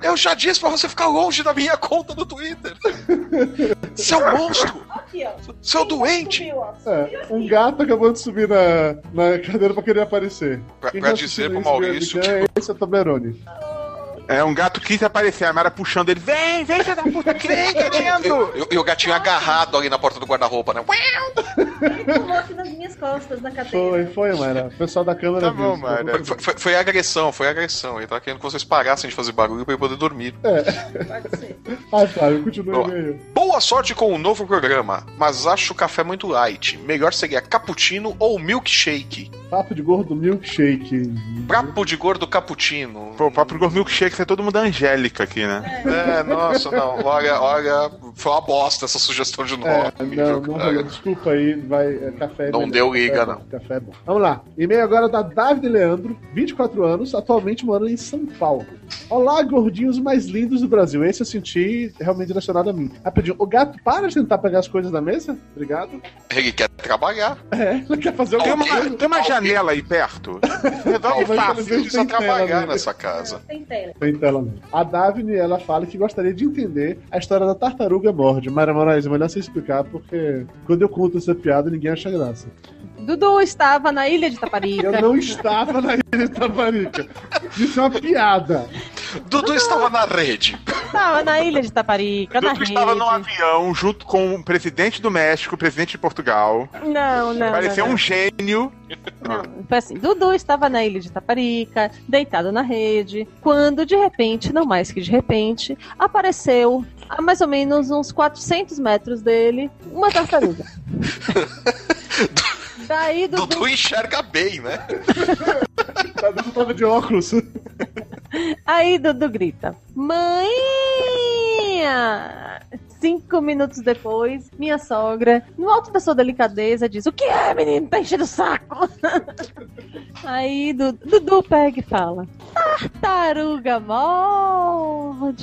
Eu já disse pra você ficar longe da minha conta no Twitter. Seu monstro! Aqui, ó. Seu doente! Subiu, ó. É, um gato acabou de subir na, na cadeira pra querer aparecer. Pra- pra dizer pro Maurício quem é esse é o Toblerone. É, um gato quis aparecer, a Mara puxando ele. Vem, vem, filho da puta, que vem, querendo. E, o gatinho agarrado ali na porta do guarda-roupa, né? Ele pulou aqui nas minhas costas, na cadeira. Foi, foi, Mayra. O pessoal da câmera Tá viu. bom, Mayra. Foi, foi- foi agressão, foi agressão. Ele tava querendo que vocês parassem de fazer barulho pra ele poder dormir. Pode ser. Ai, Flávio, continua Ó. o e-mail. Boa sorte com o novo programa, mas acho o café muito light. Melhor seria cappuccino ou milkshake. Papo de gordo milkshake. Papo de gordo cappuccino. Pô, o papo do milkshake, é todo mundo angélica aqui, né? É, nossa, não. Olha, olha, foi uma bosta essa sugestão de nome. É, não, não rolou. Desculpa aí, vai. é, café é Não melhor. deu Café liga, é bom, não. Café é bom. Vamos lá. E-mail agora da David Leandro, 24 anos, atualmente morando em São Paulo. Olá, gordinhos mais lindos do Brasil. Esse eu senti realmente direcionado a mim. Rapidinho, o gato para de tentar pegar as coisas da mesa? Obrigado. Ele quer trabalhar. É, ele quer fazer Tem alguma uma, coisa. tem uma janela aí perto. Resolve Mas fácil. Precisa tem tela, trabalhar né? nessa casa. Tem tela. Tela mesmo. A Daphne, ela fala que gostaria de entender a história da tartaruga morde. Mara Moraes, é melhor você explicar, porque quando eu conto essa piada, ninguém acha graça. Dudu estava na ilha de Taparica. Eu não estava na ilha de Taparica. Isso é uma piada. Dudu estava na rede. Estava na ilha de Taparica, na Dudu rede. estava num avião junto com o presidente do México, o presidente de Portugal. Não, não. Parecia não, não. um gênio. Não, foi assim, Dudu estava na ilha de Taparica, deitado na rede, quando de repente, não mais que de repente, apareceu a mais ou menos uns 400 metros dele uma tartaruga. Daí Dudu, Dudu enxerga bem, né? A Dudu tava de óculos. aí Dudu grita: Mãe! Cinco minutos depois, minha sogra, no alto da sua delicadeza, diz: O que é, menino? Tá enchendo o saco. Aí Du- Dudu pega e fala: Tartaruga morde.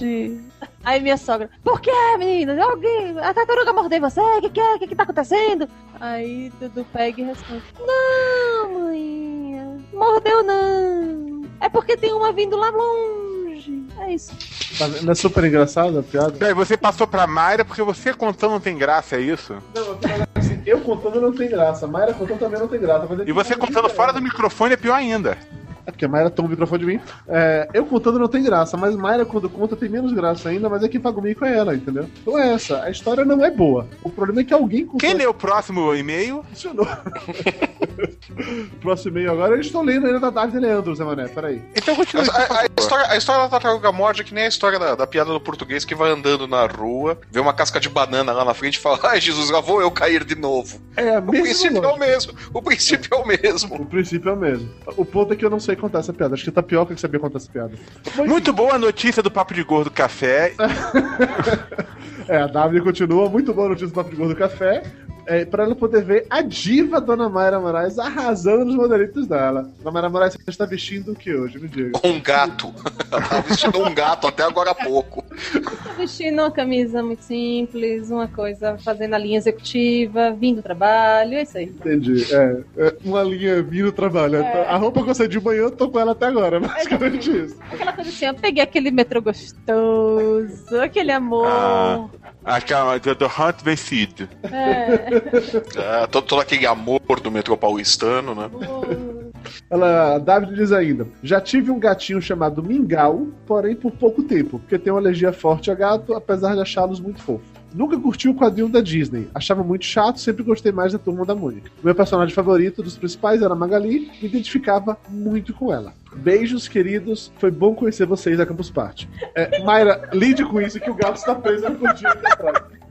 Aí minha sogra: Por que, menino? Alguém, a tartaruga mordeu você? O que, que é? O que, que tá acontecendo? Aí Dudu pega e responde: Não, mãe, mordeu não. É porque tem uma vindo lá longe. É isso. Tá vendo? Não é super engraçada a piada? Peraí, você passou pra Mayra porque você contando não tem graça, é isso? Não, eu falo assim, eu contando não tem graça. Mayra contando também não tem graça. mas é E você contando é. fora do microfone é pior ainda. É porque a Mayra toma o microfone de mim. É, eu contando não tem graça, mas Mayra, quando conta, tem menos graça ainda, mas é quem paga o mico é ela, entendeu? Então é essa. A história não é boa. O problema é que alguém contou. Quem lê o próximo e-mail? Funcionou. Próximo e-mail agora, eu estou lendo ainda da David Leandro, Zé Mané. Peraí. Então continua. A, a- história, a história da tartaruga morde é que nem a história da, da piada do português que vai andando na rua, vê uma casca de banana lá na frente e fala: Ai, Jesus, lá vou eu cair de novo. É O princípio é o mesmo. O princípio é o mesmo. O princípio é o mesmo. O ponto é que eu não sei contar essa piada. Acho que Tapioca que sabia contar essa piada. Mas, Muito boa a notícia do Papo de Gordo Café. É, a W continua. Muito boa notícia do Papo de Gordo Café. É, pra ela poder ver a diva Dona Mayra Moraes arrasando nos modelitos dela. Dona Mayra Moraes, você está vestindo o que hoje? Me diga. Um gato. Ela tava vestindo um gato até agora há pouco. Tô vestindo uma camisa muito simples, uma coisa fazendo a linha executiva, vindo do trabalho, é isso aí. Entendi. É, é uma linha vindo trabalho. É. A roupa que eu saí de manhã, eu tô com ela até agora. Basicamente isso. Aquela coisa assim, eu peguei aquele metrô gostoso, aquele amor. Ah. Aquela do, do Hunt vencido. É. É, todo, todo aquele amor do metrô paulistano, né? Ela, David diz ainda: Já tive um gatinho chamado Mingau, porém por pouco tempo, porque tem uma alergia forte a gato, apesar de achá-los muito fofos. Nunca curti o quadrinho da Disney. Achava muito chato, sempre gostei mais da turma da Mônica. Meu personagem favorito dos principais era Magali, me identificava muito com ela. Beijos, queridos. Foi bom conhecer vocês a Campus Party. É, Mayra, lide com isso que o gato está preso no atrás.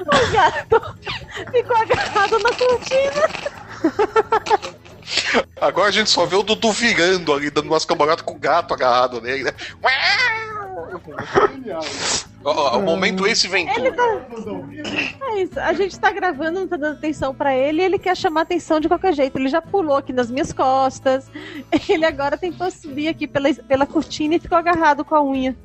O gato ficou agarrado na cortina. Agora a gente só vê o Dudu virando ali, dando umas camaradas com o gato agarrado nele, né? Genial. Ó, ó, o momento esse Ventura. É isso, a gente tá gravando, não tá dando atenção pra ele, e ele quer chamar atenção de qualquer jeito. Ele já pulou aqui nas minhas costas. Ele agora tentou subir aqui pela, pela cortina e ficou agarrado com a unha.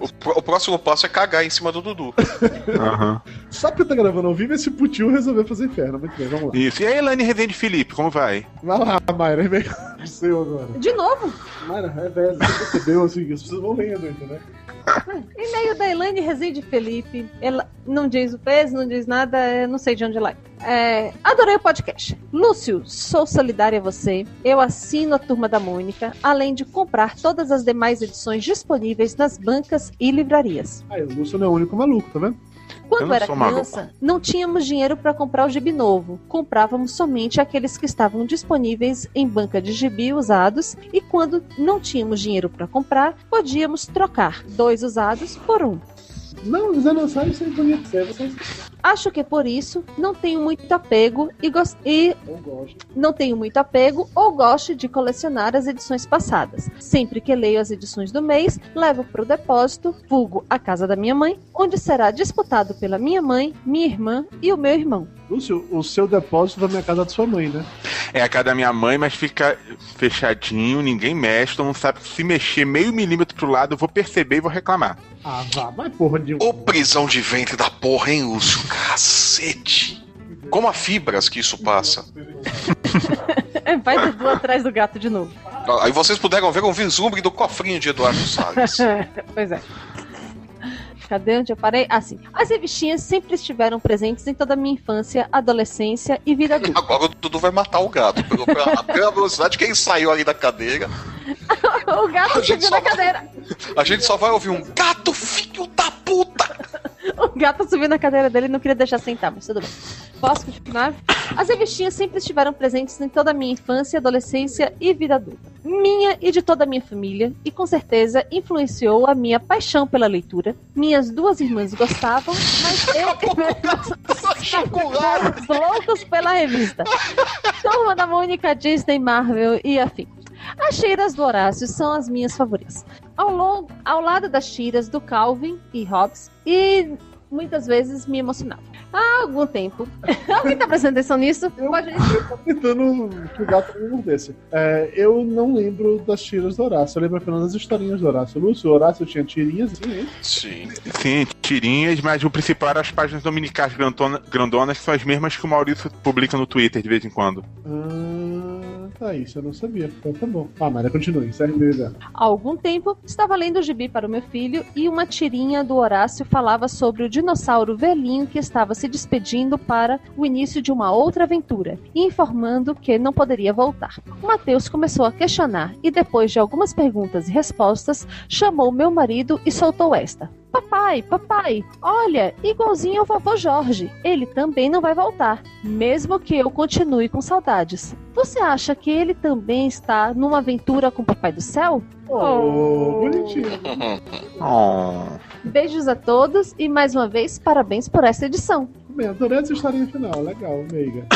O, o próximo passo é cagar em cima do Dudu. Aham. Só porque tá gravando ao vivo, esse putinho resolveu fazer inferno. Muito bem, vamos lá. Isso. E aí, Elaine Rezende Felipe, como vai? Vai lá, Mayra, é meio seu agora. De novo? Mayra, é velho, você percebeu assim, as pessoas vão lendo, entendeu? E-mail da Elaine Rezende Felipe. Ela não diz o peso, não diz nada, não sei de onde ela é. É, adorei o podcast. Lúcio, sou solidária a você. Eu assino a Turma da Mônica, além de comprar todas as demais edições disponíveis nas bancas e livrarias. Aí, o Lúcio não é o único maluco, tá vendo? Quando era criança, não tínhamos dinheiro para comprar o gibi novo. Comprávamos somente aqueles que estavam disponíveis em banca de gibi usados e quando não tínhamos dinheiro para comprar, podíamos trocar dois usados por um. Não, desaniversário isso é bonito. Isso aí vocês Acho que por isso não tenho muito apego e, gos- e não tenho muito apego ou gosto de colecionar as edições passadas. Sempre que leio as edições do mês, levo para o depósito, vulgo a casa da minha mãe, onde será disputado pela minha mãe, minha irmã e o meu irmão. Lúcio, o seu depósito da minha casa é da sua mãe, né? É a casa da minha mãe, mas fica fechadinho, ninguém mexe, todo mundo sabe que se mexer meio milímetro pro lado, eu vou perceber e vou reclamar. Ah, vá, vai porra de um. Ô prisão de ventre da porra, hein, Lúcio? Cacete. Como a fibras que isso passa. Vai Dudu atrás do gato de novo. Aí vocês puderam ver um vislumbre do cofrinho de Eduardo Salles. pois é. Cadê onde eu parei? Ah, sim. As revistinhas sempre estiveram presentes em toda a minha infância, adolescência e vida adulta. Agora o Dudu vai matar o gato. Pelo- pela velocidade que ele saiu ali da cadeira, o gato A subiu na vai- cadeira. a gente só vai ouvir um gato filho da puta. O gato subiu na cadeira dele e não queria deixar sentar, mas tudo bem. Posso continuar? As revistinhas sempre estiveram presentes em toda a minha infância, adolescência e vida adulta. Minha e de toda a minha família, e com certeza influenciou a minha paixão pela leitura. Minhas duas irmãs gostavam, mas eu loucos pela revista. Turma da Mônica, Disney, Marvel e afim. As tiras do Horácio são as minhas favoritas. Ao, longo, ao lado das tiras do Calvin e Hobbes, e muitas vezes me emocionava. Há algum tempo. Alguém tá prestando atenção nisso? Pode Tô tentando que o gato me mordesse. É, eu não lembro das tiras do Horácio. Eu lembro apenas das historinhas do Horácio. Lúcio, o Horácio tinha tirinhas hein? Sim. Sim, tirinhas, mas o principal eram as páginas dominicais grandona- grandonas, que são as mesmas que o Maurício publica no Twitter de vez em quando. Ah, isso eu não sabia. Então tá bom. Ah, Maria, continue. Segue meu ideia. Há algum tempo, estava lendo o gibi para o meu filho e uma tirinha do Horácio falava sobre o dinossauro velhinho que estava se despedindo para o início de uma outra aventura informando que não poderia voltar. O Matheus começou a questionar e, depois de algumas perguntas e respostas, chamou meu marido e soltou esta. Papai, papai, olha, igualzinho ao vovô Jorge. Ele também não vai voltar, mesmo que eu continue com saudades. Você acha que ele também está numa aventura com o Papai do Céu? Oh, bonitinho. Oh. Beijos a todos e mais uma vez parabéns por essa edição. Bem, adorei essa historinha final. Legal, meiga.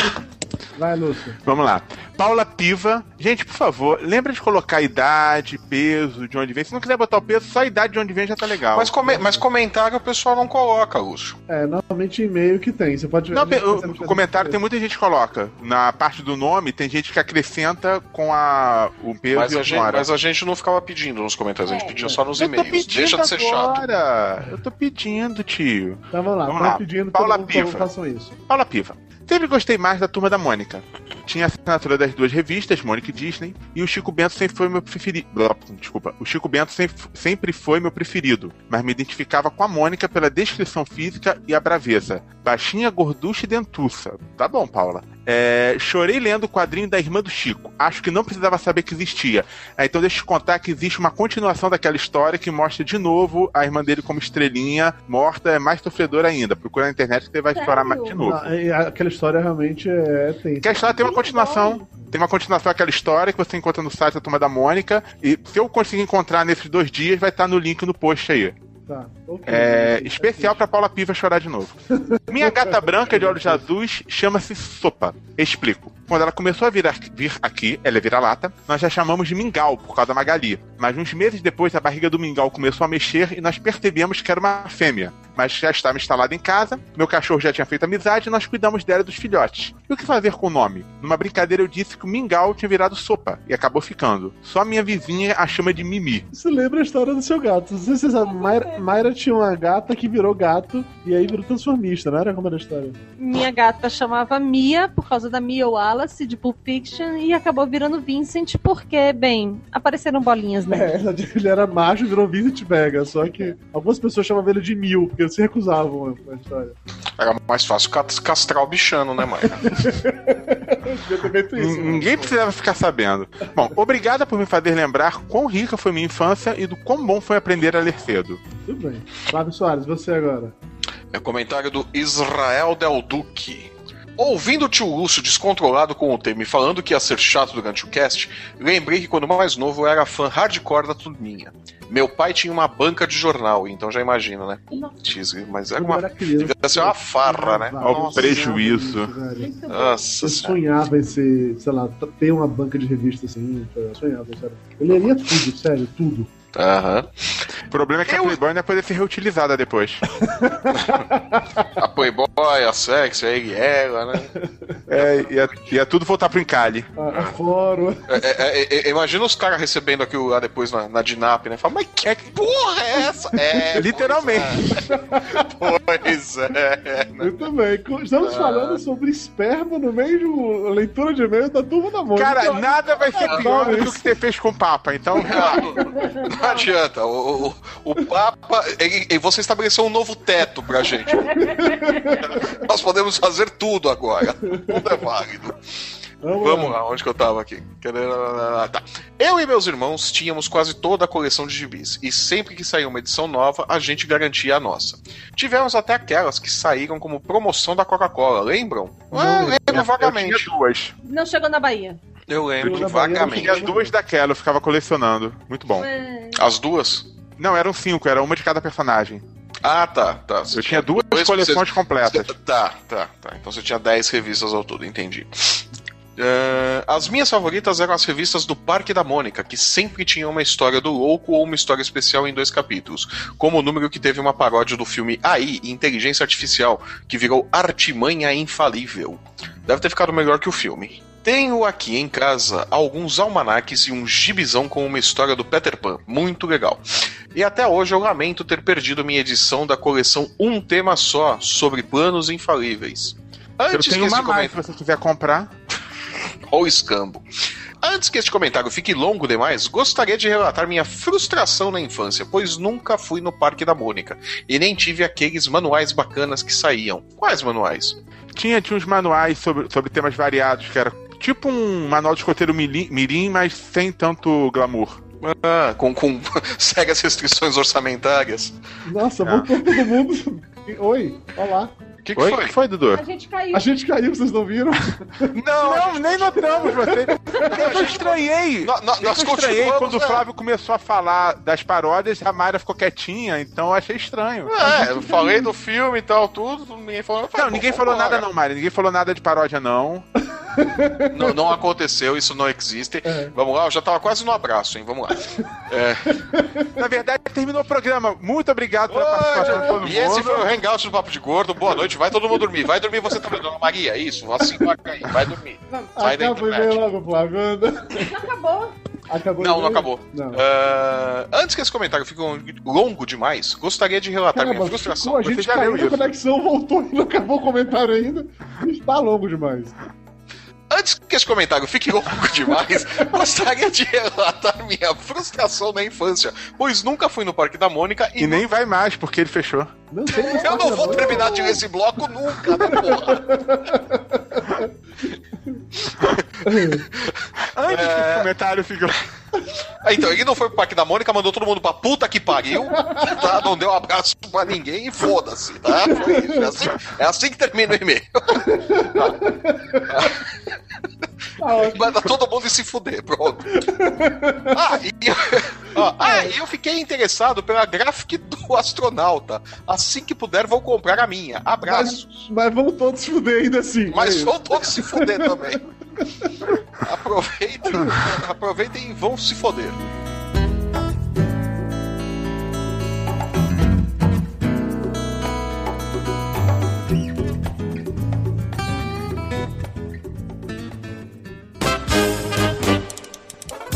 Vai, Lúcio. Vamos lá. Paula Piva. Gente, por favor, lembra de colocar idade, peso, de onde vem. Se não quiser botar o peso, só a idade de onde vem já tá legal. Mas, come- mas comentário o pessoal não coloca, Lúcio. É, normalmente e-mail que tem. Você pode gente o, comentário tem muita gente que coloca. Na parte do nome, tem gente que acrescenta com a, o peso Mas e a, gente, hora. mas a gente não ficava pedindo nos comentários, a gente pedia só nos e-mails. Deixa de ser chato. agora. Eu tô pedindo, tio. Então vamos lá, Vamos lá. pedindo Paula Piva. façam isso. Paula Piva. Sempre gostei mais da Turma da Mônica. Tinha a assinatura das duas revistas, Mônica e Disney, e o Chico Bento sempre foi meu preferido. Desculpa. O Chico Bento sempre, sempre foi meu preferido, mas me identificava com a Mônica pela descrição física e a braveza. Baixinha, gorducha e dentuça. Tá bom, Paula. É, chorei lendo o quadrinho da irmã do Chico. Acho que não precisava saber que existia. É, então deixa eu te contar que existe uma continuação daquela história que mostra de novo a irmã dele como estrelinha, morta, é mais sofredora ainda. Procura na internet que você vai Sério? explorar mais de novo. Ah, e aquela história realmente é tensa. Porque a história tem uma continuação. Tem uma continuação daquela história que você encontra no site da Turma da Mônica. E se eu conseguir encontrar nesses dois dias, vai estar no link no post aí. Tá, ok. É especial pra Paula Piva chorar de novo. Minha gata branca de olhos azuis chama-se Sopa. Explico. Quando ela começou a vir aqui, vir aqui, ela é vira-lata, nós já chamamos de Mingau, por causa da Magali. Mas uns meses depois, a barriga do Mingau começou a mexer e nós percebemos que era uma fêmea. Mas já estava instalada em casa, meu cachorro já tinha feito amizade e nós cuidamos dela e dos filhotes. E o que fazer com o nome? Numa brincadeira eu disse que o Mingau tinha virado sopa e acabou ficando. Só minha vizinha a chama de Mimi. Isso lembra a história do seu gato. Não sei se você sabe, Mayra, Mayra tinha uma gata que virou gato e aí virou transformista, não era como era a história? Minha gata chamava Mia por causa da Mia Wallace de Pulp Fiction e acabou virando Vincent porque, bem, apareceram bolinhas nele. É, ele era macho e virou Vincent Vega, só que algumas pessoas chamavam ele de Mil, porque eles se recusavam na história. Era mais fácil cas- castrar o bichano, né, mãe? Devia ter feito isso. Né? Ninguém precisava ficar sabendo. Bom, obrigada por me fazer lembrar quão rica foi minha infância e do quão bom foi aprender a ler cedo. Tudo bem. Flávio Soares, você agora. É o comentário do Israel Del Duque. Ouvindo o tio Lúcio descontrolado com o tema e falando que ia ser chato durante o cast, lembrei que quando mais novo eu era fã hardcore da turminha. Meu pai tinha uma banca de jornal, então já imagina, né? Putz, mas era uma. era criança. Devia ser uma farra, né? Nossa, Ó, o prejuízo. Nossa Eu sonhava em ser, sei lá, ter uma banca de revista assim. Eu sonhava, sério. Eu leria tudo, sério, tudo. Aham. O problema é que a Playboy não ia poder ser reutilizada depois. A Playboy, a Sexy, a ela, né? É, ia, ia tudo voltar pro encalhe. A, a fórum. É, é, é, é, imagina os caras recebendo aquilo lá depois na, na Dinap, né? Fala, mas que porra é essa? É, Literalmente. Pois é. né? Eu também. Co- Estamos Ah. falando sobre esperma no meio de uma leitura de e-mail da turma da Mônica. Cara, nada vai ser Ah, pior do que o isso. que você fez com o Papa, então. Não, não adianta. O, o, o Papa. ele- ele- você estabeleceu um novo teto pra gente. Nós podemos fazer tudo agora. Tudo é válido. Vamos lá, onde que eu tava aqui? Tá. Eu e meus irmãos tínhamos quase toda a coleção de gibis, e sempre que saía uma edição nova, a gente garantia a nossa. Tivemos até aquelas que saíram como promoção da Coca-Cola, lembram? Ah, lembro Eu vagamente. tinha duas. Não chegou na Bahia. Eu lembro Eu tinha vagamente. Tinha duas daquela, eu ficava colecionando. Muito bom. As duas? Não, eram cinco, era uma de cada personagem. Ah, tá, tá. Você Eu tinha duas dois- coleções você- completas. Tá, tá, tá. Então você tinha 10 revistas ao todo, entendi. Eh, as minhas favoritas eram as revistas do Parque da Mônica, que sempre tinham uma história do louco ou uma história especial em dois capítulos, como o número que teve uma paródia do filme AI, Inteligência Artificial, que virou Artimanha Infalível. Deve ter ficado melhor que o filme. Tenho aqui em casa alguns almanaques e um gibizão com uma história do Peter Pan, muito legal. E até hoje eu lamento ter perdido minha edição da coleção Um Tema Só, sobre planos infalíveis. Eu Antes tenho que esse uma mais, comentário... se você quiser comprar. Ou escambo. Antes que este comentário fique longo demais, gostaria de relatar minha frustração na infância, pois nunca fui no Parque da Mônica e nem tive aqueles manuais bacanas que saíam. Quais manuais? Tinha, tinha uns manuais sobre, sobre temas variados, que era tipo um manual de escoteiro mirim, mirim, mas sem tanto glamour. Ah, com, com sérias restrições orçamentárias. Nossa, Ah. voltou todo mundo. Oi, olá. O que, que Oi? foi? Que foi, Dudu? a gente caiu. A gente caiu, vocês não viram? Não, Não, nem notamos você. Eu estranhei. No- no- Eu nós estranhei quando o? Flávio começou a falar das paródias, a Mayra ficou quietinha, então eu achei estranho. É, eu falei do filme e tal, tudo, ninguém falou. falei, Não, ninguém falou nada não, Mayra. Ninguém falou nada de paródia, não. Não, não aconteceu, isso não existe. É. Vamos lá, eu já tava quase no abraço, hein? Vamos lá. É, Na verdade, terminou o programa. Muito obrigado pela participação de todo mundo. E esse foi o Hangout do Papo de Gordo. Boa noite, vai todo mundo dormir. Vai dormir você também, dona Maria. Isso, assim vai cair. Vai dormir. Sai da Acaba vem internet. logo, Flávio. Já acabou. Acabou Não, não acabou. Não. Ah, antes que esse comentário fique longo demais, gostaria de relatar minha Caramba, frustração. ficou, a gente já caiu, a conexão voltou e não acabou o comentário ainda. Está longo demais. Antes que esse comentário fique longo demais, gostaria de relatar minha frustração na infância, pois nunca fui no Parque da Mônica e, E nem vai mais, porque ele fechou. Não eu não vou terminar de ler esse bloco nunca, né, porra? Antes que É. esse comentário fique... Ah, Então, ele não foi pro Parque da Mônica, mandou todo mundo pra puta que pariu, tá? Não deu abraço pra ninguém e foda-se, tá? Foi isso. É assim, é assim que termina o e-mail. Tá. Manda todo mundo se fuder, pronto. Ah, e, ó, ah, eu fiquei interessado pela graphic do astronauta. Assim que puder, vou comprar a minha. Abraço. Mas, mas vamos todos se fuder ainda assim. Mas É vão todos se fuder também. Aproveitem, aproveitem e vão se foder.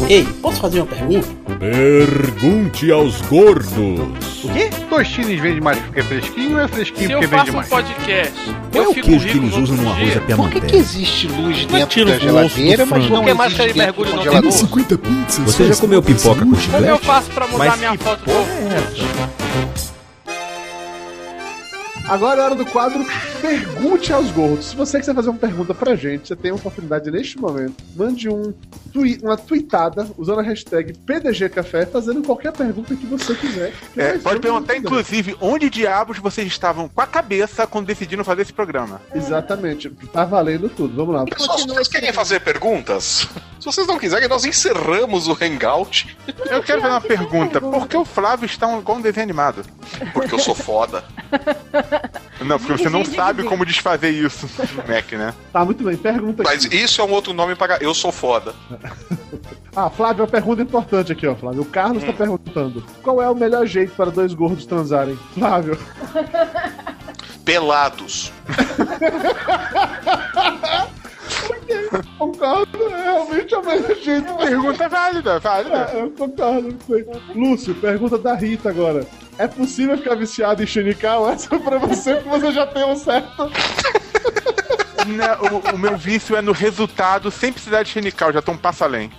Ei, posso fazer uma pergunta? Pergunte aos gordos. O quê? Tostines vende mais porque é fresquinho ou é fresquinho Se eu porque faço vende um mais? podcast, Qual é eu o fico queijo que eles usam no arroz dia. à Por que, existe luz Mas dentro da o geladeira, mas não Porque mais existe tem dentro mergulho no congelador? 50 pizzas. Você já comeu pipoca com Como eu chiclete? faço pra mudar minha foto é? Agora é hora do quadro Pergunte aos Gordos. Se você quiser fazer uma pergunta pra gente, você tem uma oportunidade neste momento. Mande um twi- uma tweetada usando a hashtag PDGCafé, fazendo qualquer pergunta que você quiser. que É, pode perguntar, inclusive, onde diabos vocês estavam com a cabeça quando decidiram fazer esse programa. Exatamente. Tá valendo tudo. Vamos lá. Pessoal, se vocês querem fazer perguntas, se vocês não quiserem, nós encerramos o Hangout, Eu quero fazer uma pergunta. Por que o Flávio está um- igual um desenho animado? porque eu sou foda. Não, porque você não Digi, sabe como desfazer isso no Mac, né? Tá muito bem. Pergunta Mas aqui. isso é um outro nome para eu sou foda. Ah, Flávio, uma pergunta importante aqui, ó, Flávio. O Carlos Hum. tá perguntando: qual é o melhor jeito para dois gordos transarem? Flávio. Pelados. Concordo, é realmente o melhor jeito. Pergunta válida, válida. É, eu concordo. não sei. Lúcio, pergunta da Rita agora. É possível ficar viciado em Xenical? Essa é pra você, porque você já tem um certo. Não, o, o meu vício é no resultado sem precisar de chenical, já tô um passo além.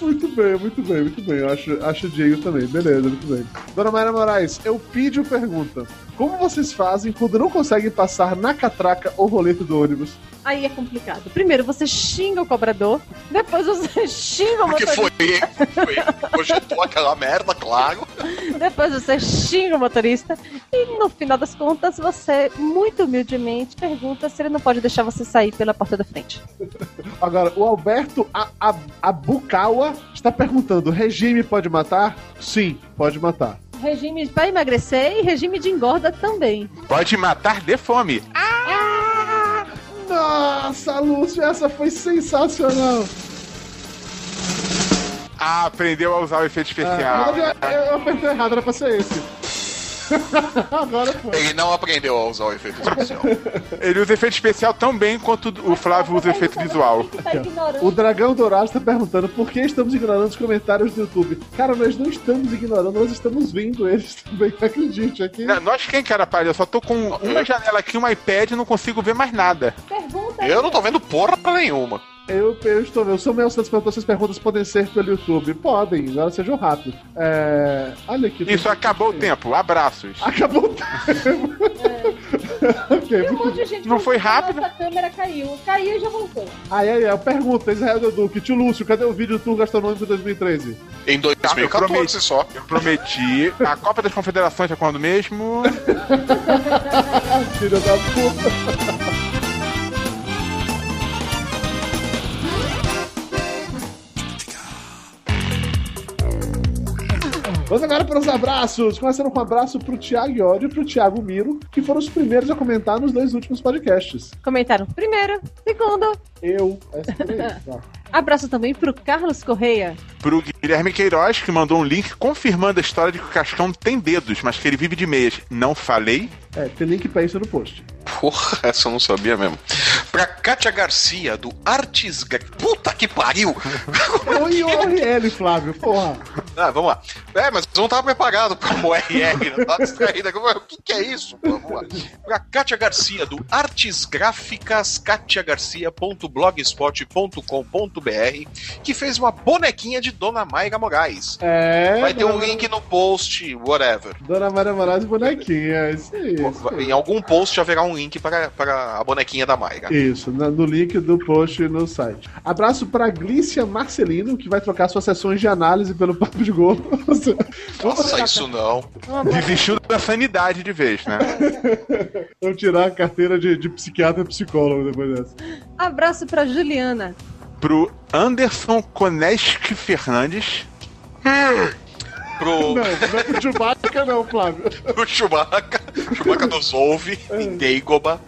Muito bem, muito bem, muito bem. Eu acho, acho o Diego também. Beleza, muito bem. Dona Mayra Moraes, eu pedi pergunta. Como vocês fazem quando não conseguem passar na catraca ou roleta do ônibus? Aí é complicado. Primeiro você xinga o cobrador, depois você xinga o Porque motorista, foi ele, foi ele que projetou aquela merda, claro. depois você xinga o motorista e no final das contas você muito humildemente pergunta se ele não pode deixar você sair pela porta da frente. Agora, o Alberto A- A- Abukawa está perguntando: regime pode matar? Sim, pode matar. Regime para emagrecer e regime de engorda também. Pode matar de fome. Nossa, Lúcio, essa foi sensacional. Ah, aprendeu a usar o efeito Ah, especial. eu, eu apertei errado, era pra ser esse. Agora foi. Ele não aprendeu a usar o efeito especial. Ele usa efeito especial tão bem quanto o Flávio usa efeito visual. Tá. O Dragão Dourado está perguntando por que estamos ignorando os comentários do YouTube. Cara, nós não estamos ignorando, nós estamos vendo eles também, acredite. Aqui. Não, Nós quem que era palha? Eu só tô com uma janela aqui, um iPad e não consigo ver mais nada. Pergunta Eu não tô vendo porra vendo. Eu, eu estou vendo. O Samuel Santos perguntou se as perguntas podem ser pelo YouTube. Podem, agora sejam rápidos. É... Olha aqui. Isso, acabou o tempo. Abraços. Acabou o tempo. ok, E um muito monte de gente Não foi rápido? Nossa câmera caiu. Caiu e já voltou. Aí, aí, eu pergunto, Israel Duque, tio Lúcio, cadê o vídeo do Tour Gastronômico 2013? Em Tá, eu 2014 prometi. só. Eu prometi. A Copa das Confederações é quando mesmo? Filho da puta. Vamos agora para os abraços. Começando com um abraço pro Thiago Iori e pro Thiago Miro, que foram os primeiros a comentar nos dois últimos podcasts. Comentaram primeiro, segundo. Eu, essa. Tá. Abraço também pro Carlos Correia. Pro Guilherme Queiroz, que mandou um link confirmando a história de que o Cascão tem dedos, mas que ele vive de meias. Não falei? É, tem link pra isso no post. Porra, essa eu não sabia mesmo. Pra Kátia Garcia, do Artes... Puta que pariu! E o URL, Flávio, porra. Ah, vamos lá. É, mas não tava preparado pra URL, não tava distraído. O que, que é isso? Pô, Vamos lá. Pra Kátia Garcia, do Artes Gráficas, katiagarcia.blogspot.com.br, que fez uma bonequinha de Dona Mayra Moraes. É. Vai ter um link no post, whatever. Dona Maria Moraes bonequinha, isso aí. Em algum post haverá um link para, para a bonequinha da Mayra. Isso, no link do post no site. Abraço pra Glícia Marcelino, que vai trocar suas sessões de análise pelo Papo de Gol. Nossa, isso não. Desistiu da sanidade de vez, né? Vamos tirar a carteira de, de psiquiatra e psicólogo depois dessa. Abraço pra Juliana. Pro Anderson Koneski Fernandes. Pro, Não, não é pro Chewbacca não, Flávio. pro Chewbacca, Chewbacca nos ouve, em Deigoba.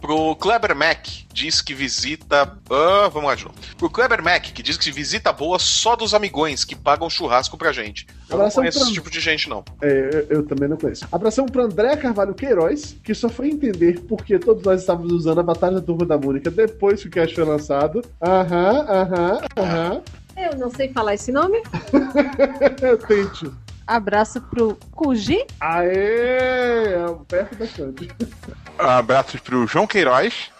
Pro Kleber Mac, diz que visita. Ah, vamos lá, João. Pro Kleber Mac, que diz que visita boa só dos amigões que pagam churrasco pra gente. Eu não Abração conheço pra- esse tipo de gente, não. É, eu, eu também não conheço. Abração pra André Carvalho Queiroz, que só foi entender porque todos nós estávamos usando a Batalha da Turma da Mônica depois que o cast foi lançado. Aham, aham, aham. Eu não sei falar esse nome. Tente. Abraço pro Kuji. Aê! É perto bastante. Abraços pro João Queiroz.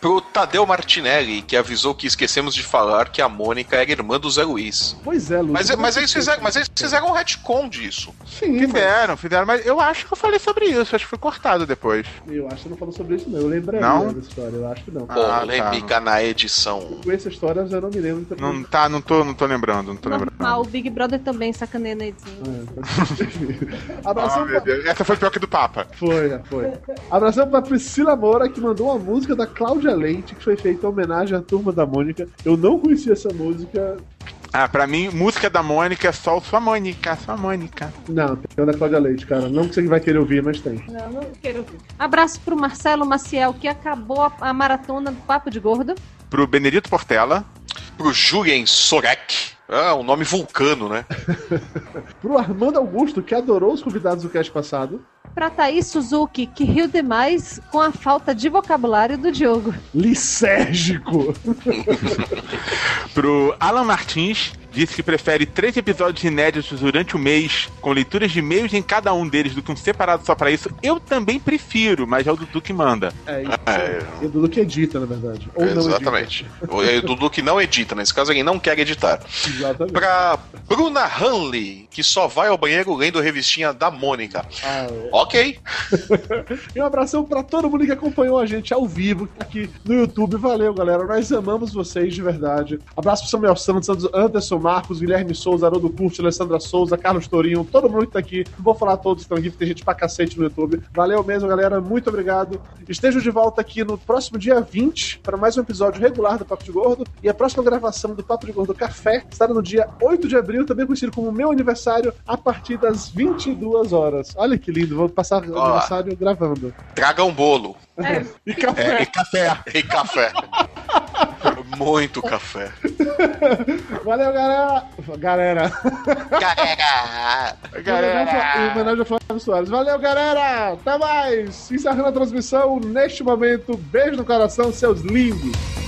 Pro Tadeu Martinelli, que avisou que esquecemos de falar que a Mônica era irmã do Zé Luiz. Pois é, Lúcio. Mas, mas, eles fizeram, mas eles fizeram um retcon disso. Sim, mas Fizeram, fizeram, mas eu acho que eu falei sobre isso, acho que foi cortado depois. eu acho que você não falou sobre isso, não. Eu lembraria Não? da história, eu acho que não. Ah, Polêmica na edição. Com essa história eu já não me lembro também. Não tá, não tô, não tô lembrando, não tô Normal, lembrando. o Big Brother também sacaneia na edição. É, Ah, Abração meu pra... Deus. Essa foi pior que do Papa. Foi, foi. Abração pra Priscila Moura, que mandou uma música da Cláudia Leite, que foi feita em homenagem à turma da Mônica. Eu não conhecia essa música. Ah, pra mim, música da Mônica é só o sua Mônica, sua Mônica. Não, tem da Cláudia Leite, cara. Não que você vai querer ouvir, mas tem. Não, não quero ouvir. Abraço pro Marcelo Maciel, que acabou a, a maratona do Papo de Gordo. Pro Benedito Portela. Pro Julien Sorek. Ah, um nome vulcano, né? Pro Armando Augusto, que adorou os convidados do cast passado. Pra Thaís Suzuki, que riu demais com a falta de vocabulário do Diogo. Licérgico. Pro Alan Martins, disse que prefere três episódios inéditos durante o mês, com leituras de e-mails em cada um deles, do que um separado só pra isso. Eu também prefiro, mas é o Dudu que manda. É isso. É. E o Dudu que edita, na verdade. Ou não Exatamente. O é o Dudu que não edita, nesse caso ele não quer editar. edita. Exatamente. Pra Bruna Hanley, que só vai ao banheiro lendo revistinha da Mônica. Ah, é. Ok. E um abração pra todo mundo que acompanhou a gente ao vivo, que tá aqui no YouTube. Valeu, galera. Nós amamos vocês de verdade. Abraço pro Samuel Santos, Anderson Marcos, Guilherme Souza, Haroldo Curti, Alessandra Souza, Carlos Torinho, todo mundo que tá aqui. Não vou falar todos que estão aqui, porque tem gente pra cacete no YouTube. Valeu mesmo, galera. Muito obrigado. Estejam de volta aqui no próximo dia 20 para mais um episódio regular do Papo de Gordo. E a próxima gravação do Papo de Gordo Café estará no dia 8 de abril, também conhecido como meu aniversário, a partir das 22 horas. Olha que lindo, vou passar o aniversário gravando. Traga um bolo E café. É, e café. e café. Muito café. Valeu, galera! Galera! Galera! Em homenagem ao Flávio Soares. Valeu, galera! Até mais! Encerrando a transmissão neste momento. Beijo no coração, seus lindos!